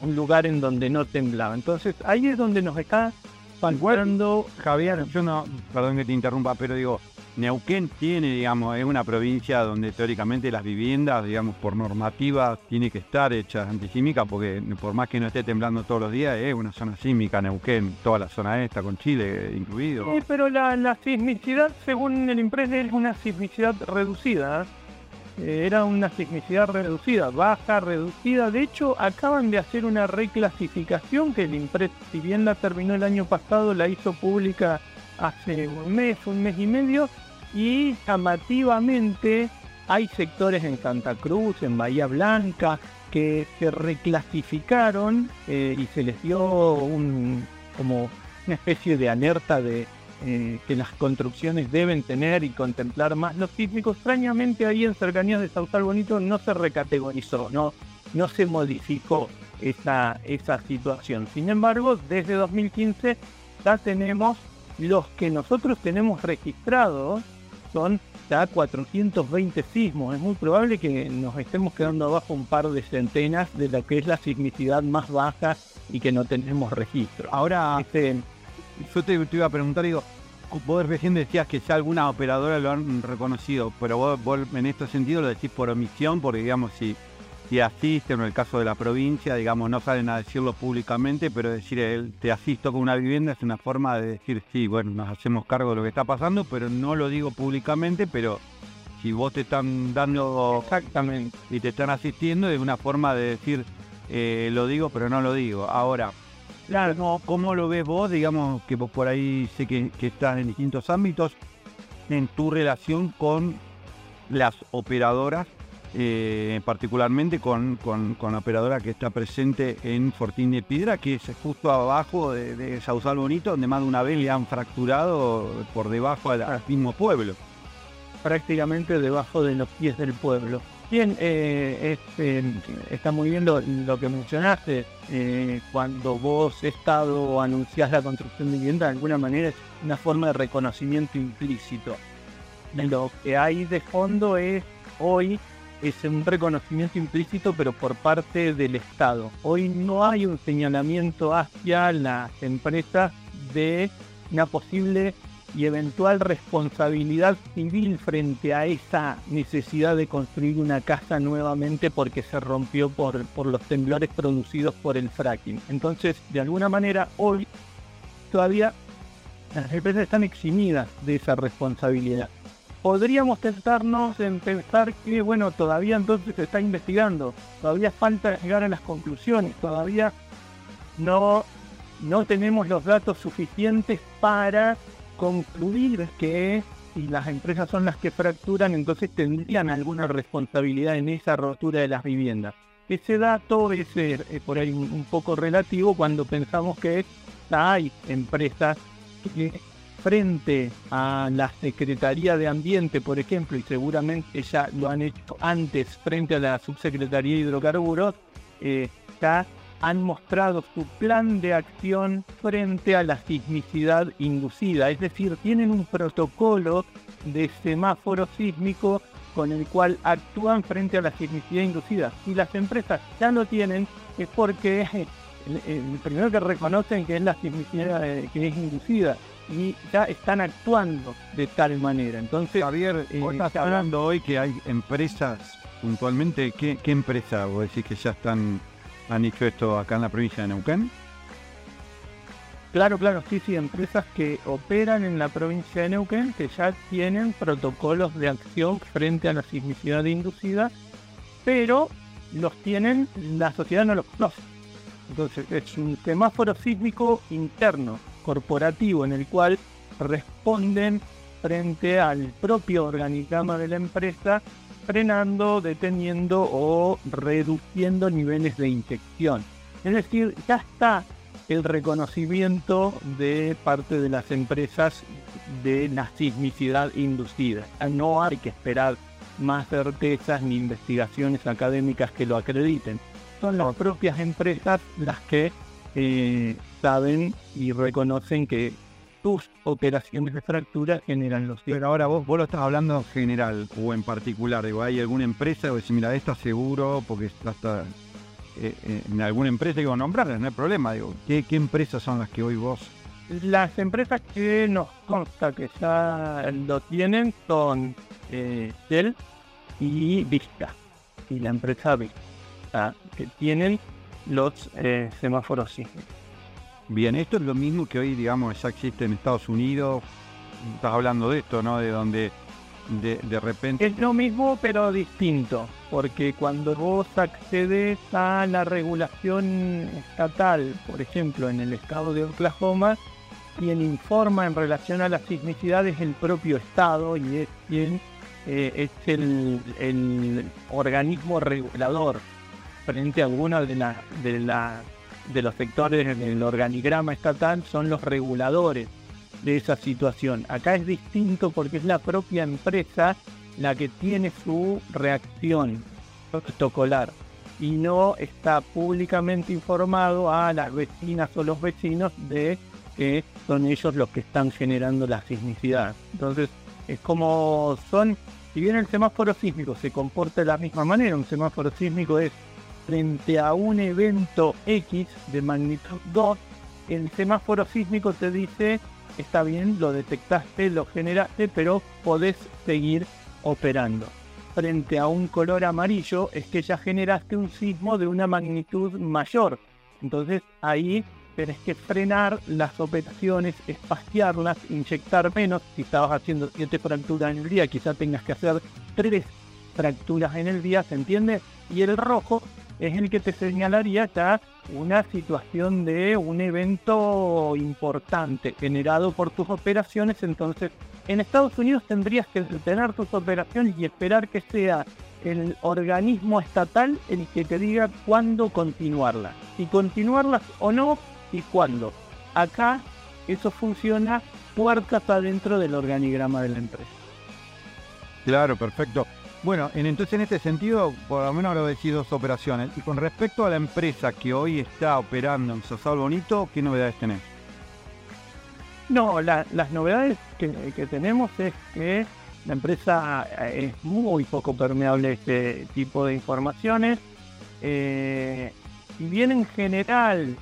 un lugar en donde no temblaba. Entonces ahí es donde nos está cuando Javier, yo no, perdón que te interrumpa, pero digo, Neuquén tiene, digamos, es una provincia donde teóricamente las viviendas, digamos, por normativa, tiene que estar hechas antisímicas, porque por más que no esté temblando todos los días, es una zona sísmica, Neuquén, toda la zona esta, con Chile incluido. Sí, pero la, sismicidad, según el IMPRES, es una sismicidad reducida. Eh, era una sismicidad reducida, baja, reducida. De hecho, acaban de hacer una reclasificación que el IMPRES, si bien la terminó el año pasado, la hizo pública hace un mes, un mes y medio, y llamativamente hay sectores en Santa Cruz, en Bahía Blanca, que se reclasificaron eh, y se les dio un, como una especie de alerta de eh, que las construcciones deben tener y contemplar más los sísmicos. Extrañamente ahí en cercanías de Sausal Bonito no se recategorizó, no, no se modificó esa, esa situación. Sin embargo, desde 2015 ya tenemos los que nosotros tenemos registrados, son ya 420 sismos. Es muy probable que nos estemos quedando abajo un par de centenas de la que es la sismicidad más baja y que no tenemos registro. Ahora, este, yo te, iba a preguntar, digo, vos recién decías que ya alguna operadora lo han reconocido, pero vos, en este sentido lo decís por omisión, porque digamos, si, te asisten, o en el caso de la provincia, digamos, no salen a decirlo públicamente, pero decir él te asisto con una vivienda es una forma de decir, sí, bueno, nos hacemos cargo de lo que está pasando, pero no lo digo públicamente, pero si vos te están dando exactamente y te están asistiendo, es una forma de decir, eh, lo digo, pero no lo digo. Ahora, claro, ¿cómo lo ves vos? Digamos que vos por ahí sé que, que estás en distintos ámbitos, en tu relación con las operadoras eh, particularmente con, con, la operadora que está presente en Fortín de Piedra, que es justo abajo de, de Sausal Bonito, donde más de una vez le han fracturado por debajo al, mismo pueblo. Prácticamente debajo de los pies del pueblo. Bien, eh, este, está muy bien lo, que mencionaste. Eh, cuando vos Estado anunciás la construcción de vivienda, de alguna manera es una forma de reconocimiento implícito. Lo que hay de fondo es hoy es un reconocimiento implícito, pero por parte del Estado. Hoy no hay un señalamiento hacia las empresas de una posible y eventual responsabilidad civil frente a esa necesidad de construir una casa nuevamente porque se rompió por, los temblores producidos por el fracking. Entonces, de alguna manera, hoy todavía las empresas están eximidas de esa responsabilidad podríamos tentarnos en pensar que, bueno, todavía entonces se está investigando, todavía falta llegar a las conclusiones, todavía no, no tenemos los datos suficientes para concluir que si las empresas son las que fracturan, entonces tendrían alguna responsabilidad en esa rotura de las viviendas. Ese dato es eh, por ahí un, poco relativo cuando pensamos que hay empresas que frente a la Secretaría de Ambiente, por ejemplo, y seguramente ya lo han hecho antes frente a la Subsecretaría de Hidrocarburos, eh, ya han mostrado su plan de acción frente a la sismicidad inducida. Es decir, tienen un protocolo de semáforo sísmico con el cual actúan frente a la sismicidad inducida. Si las empresas ya lo tienen, es porque el, primero que reconocen que es la sismicidad eh, que es inducida y ya están actuando de tal manera. Entonces, Javier, eh, estás hablando hoy que hay empresas puntualmente, ¿qué, qué empresa vos decís que ya están han hecho esto acá en la provincia de Neuquén? Claro, claro, sí, sí, empresas que operan en la provincia de Neuquén que ya tienen protocolos de acción frente a la sismicidad inducida, pero los tienen, la sociedad no los conoce. Entonces es un semáforo sísmico interno corporativo en el cual responden frente al propio organigrama de la empresa, frenando, deteniendo o reduciendo niveles de infección. Es decir, ya está el reconocimiento de parte de las empresas de la sismicidad inducida. No hay que esperar más certezas ni investigaciones académicas que lo acrediten. Son las propias empresas las que eh, saben y reconocen que tus operaciones de fractura generan los Pero ahora vos, vos lo estás hablando en general o en particular, digo, ¿hay alguna empresa o decir, mira, esta seguro porque está, eh, eh, en alguna empresa a nombrarlas, no hay problema, digo, ¿qué, empresas son las que hoy vos? Las empresas que nos consta que ya lo tienen son eh, y Vista, y la empresa Vista, que tienen los eh, semáforos sísmicos. Bien, esto es lo mismo que hoy, digamos, ya existe en Estados Unidos. Estás hablando de esto, ¿no? De donde de, repente... Es lo mismo, pero distinto, porque cuando vos accedes a la regulación estatal, por ejemplo, en el estado de Oklahoma, quien informa en relación a la sismicidad es el propio estado y es quien eh, es el, el organismo regulador frente a algunos de, la, de, los sectores del organigrama estatal son los reguladores de esa situación. Acá es distinto porque es la propia empresa la que tiene su reacción protocolar y no está públicamente informado a las vecinas o los vecinos de que son ellos los que están generando la sismicidad. Entonces, es como son, si bien el semáforo sísmico se comporta de la misma manera, un semáforo sísmico es frente a un evento X de magnitud 2, el semáforo sísmico te dice, está bien, lo detectaste, lo generaste, pero podés seguir operando. frente a un color amarillo es que ya generaste un sismo de una magnitud mayor. Entonces ahí tenés que frenar las operaciones, espaciarlas, inyectar menos. Si estabas haciendo 7 fracturas en el día, quizá tengas que hacer 3 fracturas en el día, ¿se entiende? Y el rojo es el que te señalaría ya una situación de un evento importante generado por tus operaciones. Entonces, en Estados Unidos tendrías que detener tus operaciones y esperar que sea el organismo estatal el que te diga cuándo continuarlas. Si continuarlas o no y cuándo. Acá eso funciona puertas adentro del organigrama de la empresa. Claro, perfecto. Bueno, en, entonces en este sentido, por lo menos habrá sido dos operaciones. Y con respecto a la empresa que hoy está operando en Sosal Bonito, ¿qué novedades tenés? No, las novedades que, tenemos es que la empresa eh, es muy poco permeable a este tipo de informaciones. Eh, y bien en general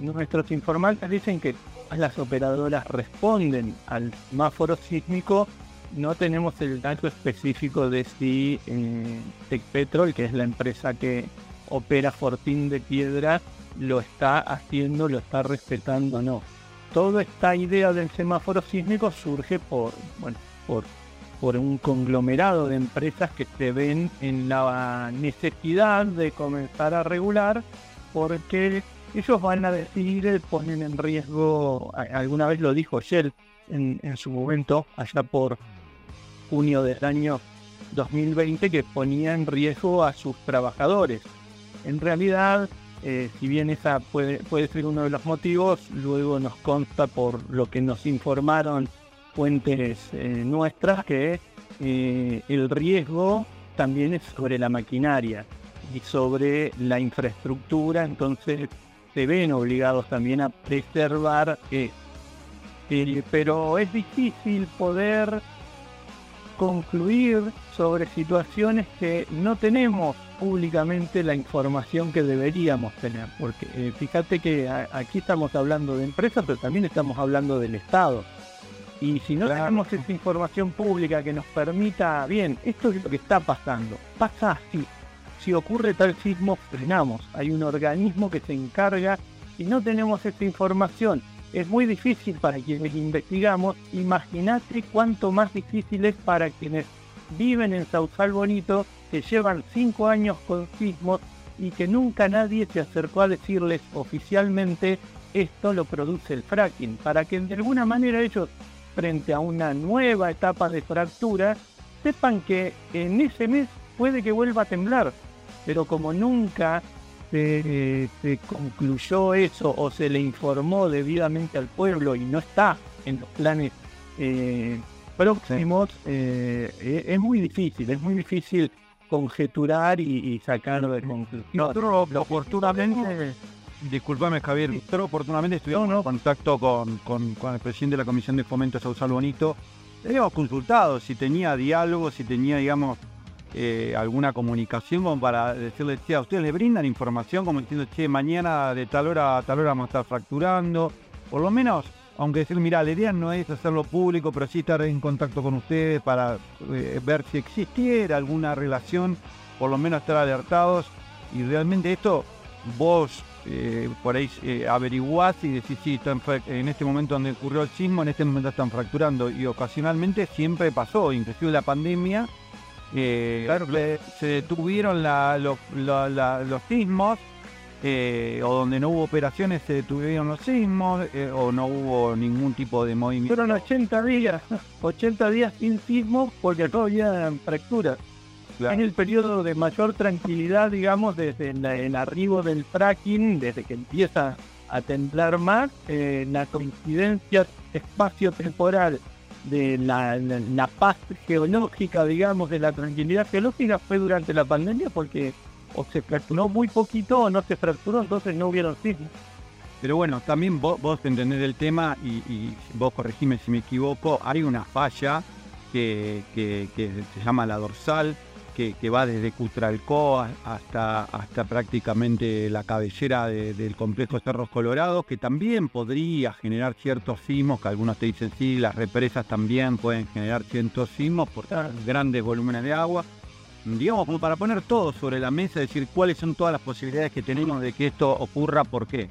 nuestros informantes dicen que las operadoras responden al semáforo sísmico no tenemos el dato específico de si eh, Tecpetrol, que es la empresa que opera Fortín de Piedra, lo está haciendo, lo está respetando o no. Toda esta idea del semáforo sísmico surge por, bueno, por, por un conglomerado de empresas que se ven en la necesidad de comenzar a regular porque ellos van a decidir, ponen en riesgo, alguna vez lo dijo Shell en, en su momento, allá por junio del año 2020 que ponía en riesgo a sus trabajadores. En realidad, eh, si bien esa puede, puede ser uno de los motivos, luego nos consta por lo que nos informaron fuentes eh, nuestras que eh, el riesgo también es sobre la maquinaria y sobre la infraestructura, entonces se ven obligados también a preservar pero es difícil poder concluir sobre situaciones que no tenemos públicamente la información que deberíamos tener. Porque eh, fíjate que aquí estamos hablando de empresas, pero también estamos hablando del Estado. Y si no tenemos esa información pública que nos permita, bien, esto es lo que está pasando, pasa así. Si ocurre tal sismo, frenamos. Hay un organismo que se encarga y no tenemos esta información es muy difícil para quienes investigamos. Imagínate cuánto más difícil es para quienes viven en Sausal Bonito, que llevan cinco años con sismos y que nunca nadie se acercó a decirles oficialmente esto lo produce el fracking, para que de alguna manera ellos, frente a una nueva etapa de fractura, sepan que en ese mes puede que vuelva a temblar, pero como nunca se, concluyó eso o se le informó debidamente al pueblo y no está en los planes eh, próximos, eh, e, es muy difícil, es muy difícil conjeturar y, sacar de conclusión. oportunamente, discúlpame Javier, pero oportunamente estuvimos en contacto con, con, el presidente de la Comisión de Fomento Sausal Bonito. Le habíamos consultado si tenía diálogo, si tenía, digamos, eh, alguna comunicación como para decirle, che, a ustedes le brindan información como diciendo, che, mañana de tal hora a tal hora vamos a estar fracturando. Por lo menos, aunque decir, mira, la idea no es hacerlo público, pero sí estar en contacto con ustedes para eh, ver si existiera alguna relación, por lo menos estar alertados. Y realmente esto vos eh, por ahí averiguás y decís, sí, en este momento donde ocurrió el sismo, en este momento están fracturando. Y ocasionalmente siempre pasó, inclusive la pandemia eh, claro, se detuvieron los sismos, eh, o donde no hubo operaciones se detuvieron los sismos, eh, o no hubo ningún tipo de movimiento. Fueron 80 días, 80 días sin sismos porque no había fracturas. En el periodo de mayor tranquilidad, digamos, desde el arribo del fracking, desde que empieza a temblar más, la coincidencia espacio-temporal de la, paz geológica, digamos, de la tranquilidad geológica fue durante la pandemia porque o se fracturó muy poquito o no se fracturó, entonces no hubieron sismos. Pero bueno, también vos, vos entendés el tema y, vos corregime si me equivoco, hay una falla que, que se llama la dorsal, que, va desde Cutralcó hasta, prácticamente la cabellera del complejo Cerros Colorados, que también podría generar ciertos sismos, que algunos te dicen sí, las represas también pueden generar ciertos sismos por grandes volúmenes de agua. digamos, como para poner todo sobre la mesa, decir cuáles son todas las posibilidades que tenemos de que esto ocurra, por qué.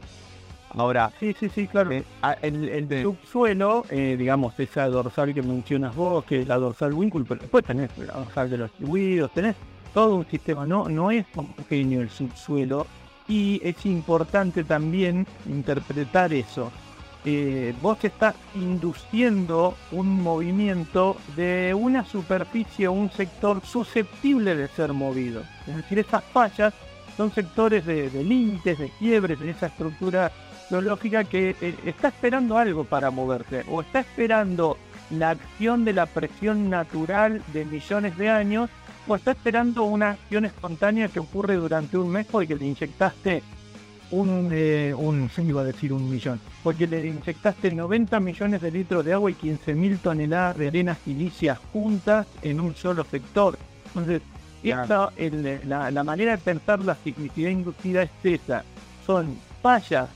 Ahora, sí, sí, sí, claro. Eh, el, subsuelo, eh, digamos, esa dorsal que mencionas vos, que es la dorsal Winkle, pero después tenés la dorsal de los distribuidos, tenés todo un sistema, no, no es homogéneo el subsuelo, y es importante también interpretar eso. Eh, vos estás induciendo un movimiento de una superficie o un sector susceptible de ser movido. Es decir, esas fallas son sectores de, límites, de quiebres en esa estructura geológica que eh, está esperando algo para moverse o está esperando la acción de la presión natural de millones de años o está esperando una acción espontánea que ocurre durante un mes porque le inyectaste un, eh, un, iba a decir un millón, porque le inyectaste 90 millones de litros de agua y 15.000 toneladas de arena silicia juntas en un solo sector. Entonces, esta, la, la, manera de pensar la significación inducida es esa. Son fallas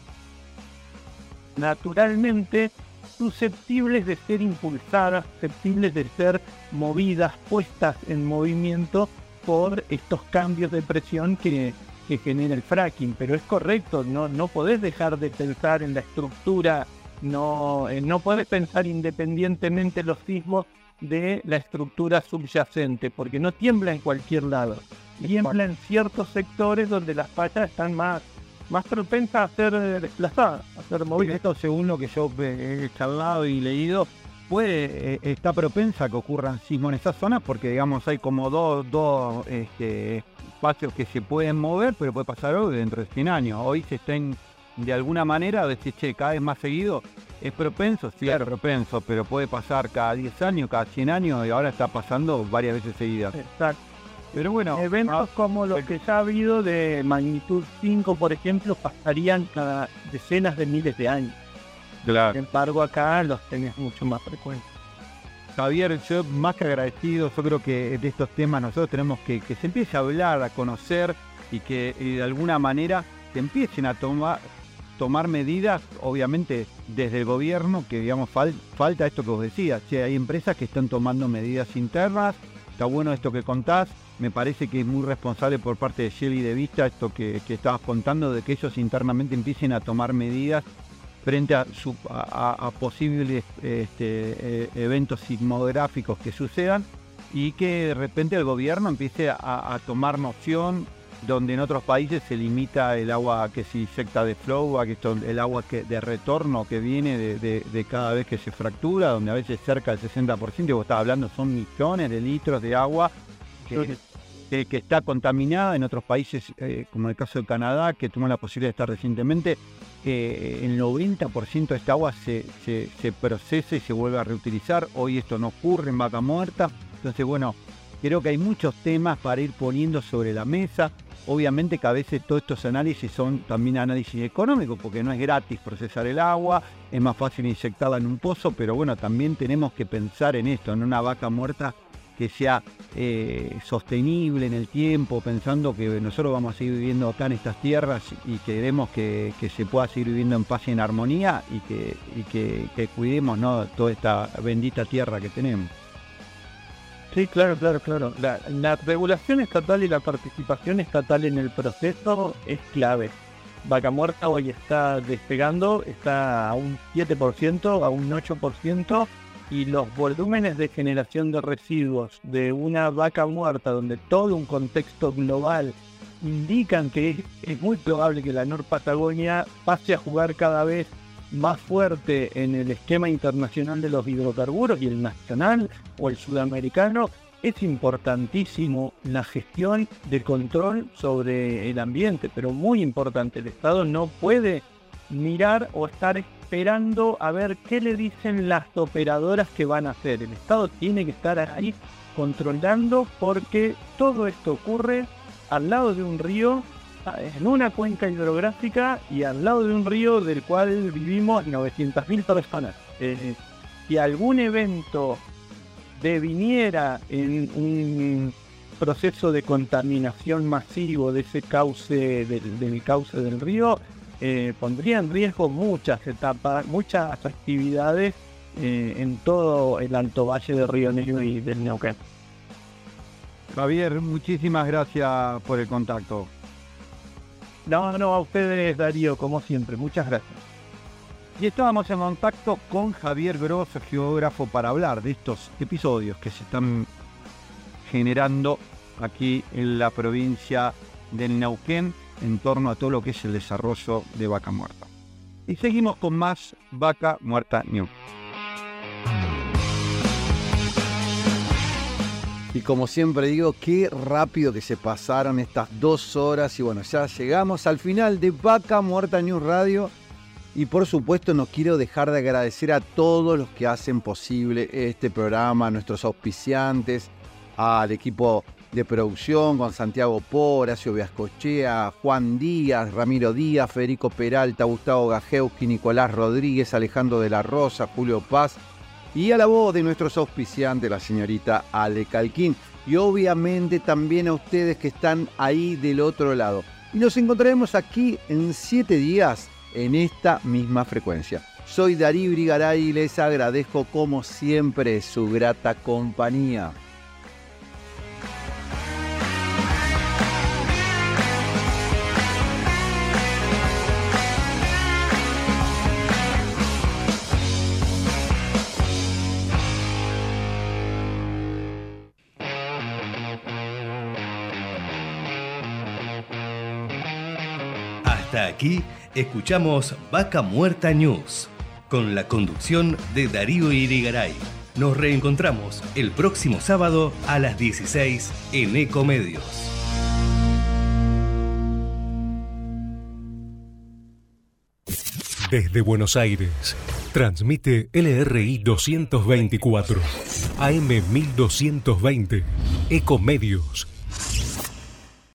naturalmente susceptibles de ser impulsadas, susceptibles de ser movidas, puestas en movimiento por estos cambios de presión que, que genera el fracking, pero es correcto, no, no podés dejar de pensar en la estructura, no, eh, no podés pensar independientemente los sismos de la estructura subyacente, porque no tiembla en cualquier lado, tiembla en ciertos sectores donde las fallas están más, más propensas a ser eh, desplazadas, a ser movidas. Esto según lo que yo he charlado y leído, puede, eh, está propensa a que ocurran sismos en esas zonas porque digamos hay como dos, dos este, espacios que se pueden mover, pero puede pasar algo dentro de 100 años. Hoy se estén de alguna manera decir, che, cada vez más seguido, es propenso, sí, es propenso, pero puede pasar cada 10 años, cada 100 años y ahora está pasando varias veces seguidas. Exacto. Pero bueno, eventos ah, como los que ya ha habido de magnitud 5, por ejemplo, pasarían cada decenas de miles de años. Claro. Sin embargo, acá los tenés mucho más frecuentes. Javier, yo más que agradecido, yo creo que de estos temas nosotros tenemos que que se empiece a hablar, a conocer y que de alguna manera se empiecen a tomar tomar medidas, obviamente desde el gobierno, que digamos falta esto que vos decías, si hay empresas que están tomando medidas internas, está bueno esto que contás, me parece que es muy responsable por parte de Shelly de Vista esto que, estabas contando, de que ellos internamente empiecen a tomar medidas frente a, a, posibles este, eh, eventos sismográficos que sucedan y que de repente el gobierno empiece a, tomar noción donde en otros países se limita el agua que se inyecta de flow, a que el agua que, de retorno que viene de, cada vez que se fractura, donde a veces cerca del 60%, y vos estabas hablando, son millones de litros de agua que, que, está contaminada en otros países, eh, como el caso de Canadá, que tuvo la posibilidad de estar recientemente, eh, el 90% de esta agua se, se, procesa y se vuelve a reutilizar. Hoy esto no ocurre en vaca muerta. Entonces, bueno, creo que hay muchos temas para ir poniendo sobre la mesa. Obviamente que a veces todos estos análisis son también análisis económicos, porque no es gratis procesar el agua, es más fácil inyectarla en un pozo, pero bueno, también tenemos que pensar en esto, en una vaca muerta que sea eh, sostenible en el tiempo, pensando que nosotros vamos a seguir viviendo acá en estas tierras y queremos que, se pueda seguir viviendo en paz y en armonía y que, cuidemos toda esta bendita tierra que tenemos. Sí, claro, claro, claro. La, la, regulación estatal y la participación estatal en el proceso es clave. Vaca Muerta hoy está despegando, está a un 7%, a un 8%, y los volúmenes de generación de residuos de una vaca muerta, donde todo un contexto global indican que es, muy probable que la Nor Patagonia pase a jugar cada vez más fuerte en el esquema internacional de los hidrocarburos y el nacional o el sudamericano, es importantísimo la gestión de control sobre el ambiente, pero muy importante, el Estado no puede mirar o estar esperando a ver qué le dicen las operadoras que van a hacer. El Estado tiene que estar ahí controlando porque todo esto ocurre al lado de un río, en una cuenca hidrográfica y al lado de un río del cual vivimos 900.000 personas. Eh, si algún evento deviniera en un proceso de contaminación masivo de ese cauce del cauce del río, eh, pondría en riesgo muchas etapas, muchas actividades eh, en todo el Alto Valle de Río Negro y del Neuquén. Javier, muchísimas gracias por el contacto. No, no, a ustedes, Darío, como siempre. Muchas gracias. Y estábamos en contacto con Javier Gross, geógrafo, para hablar de estos episodios que se están generando aquí en la provincia del Neuquén en torno a todo lo que es el desarrollo de Vaca Muerta. Y seguimos con más Vaca Muerta News. Y como siempre digo, qué rápido que se pasaron estas dos horas. Y bueno, ya llegamos al final de Vaca Muerta News Radio. Y por supuesto no quiero dejar de agradecer a todos los que hacen posible este programa, a nuestros auspiciantes, al equipo de producción con Santiago Po, Horacio Viascochea, Juan Díaz, Ramiro Díaz, Federico Peralta, Gustavo Gajewski, Nicolás Rodríguez, Alejandro de la Rosa, Julio Paz y a la voz de nuestros auspiciantes, la señorita Ale Calquín. Y obviamente también a ustedes que están ahí del otro lado. Y nos encontraremos aquí en siete días en esta misma frecuencia. Soy Darío Brigaray y les agradezco como siempre su grata compañía. Hasta aquí escuchamos Vaca Muerta News con la conducción de Darío Irigaray. Nos reencontramos el próximo sábado a las 16 en Ecomedios. Desde Buenos Aires, transmite LRI 224, AM 1220, Ecomedios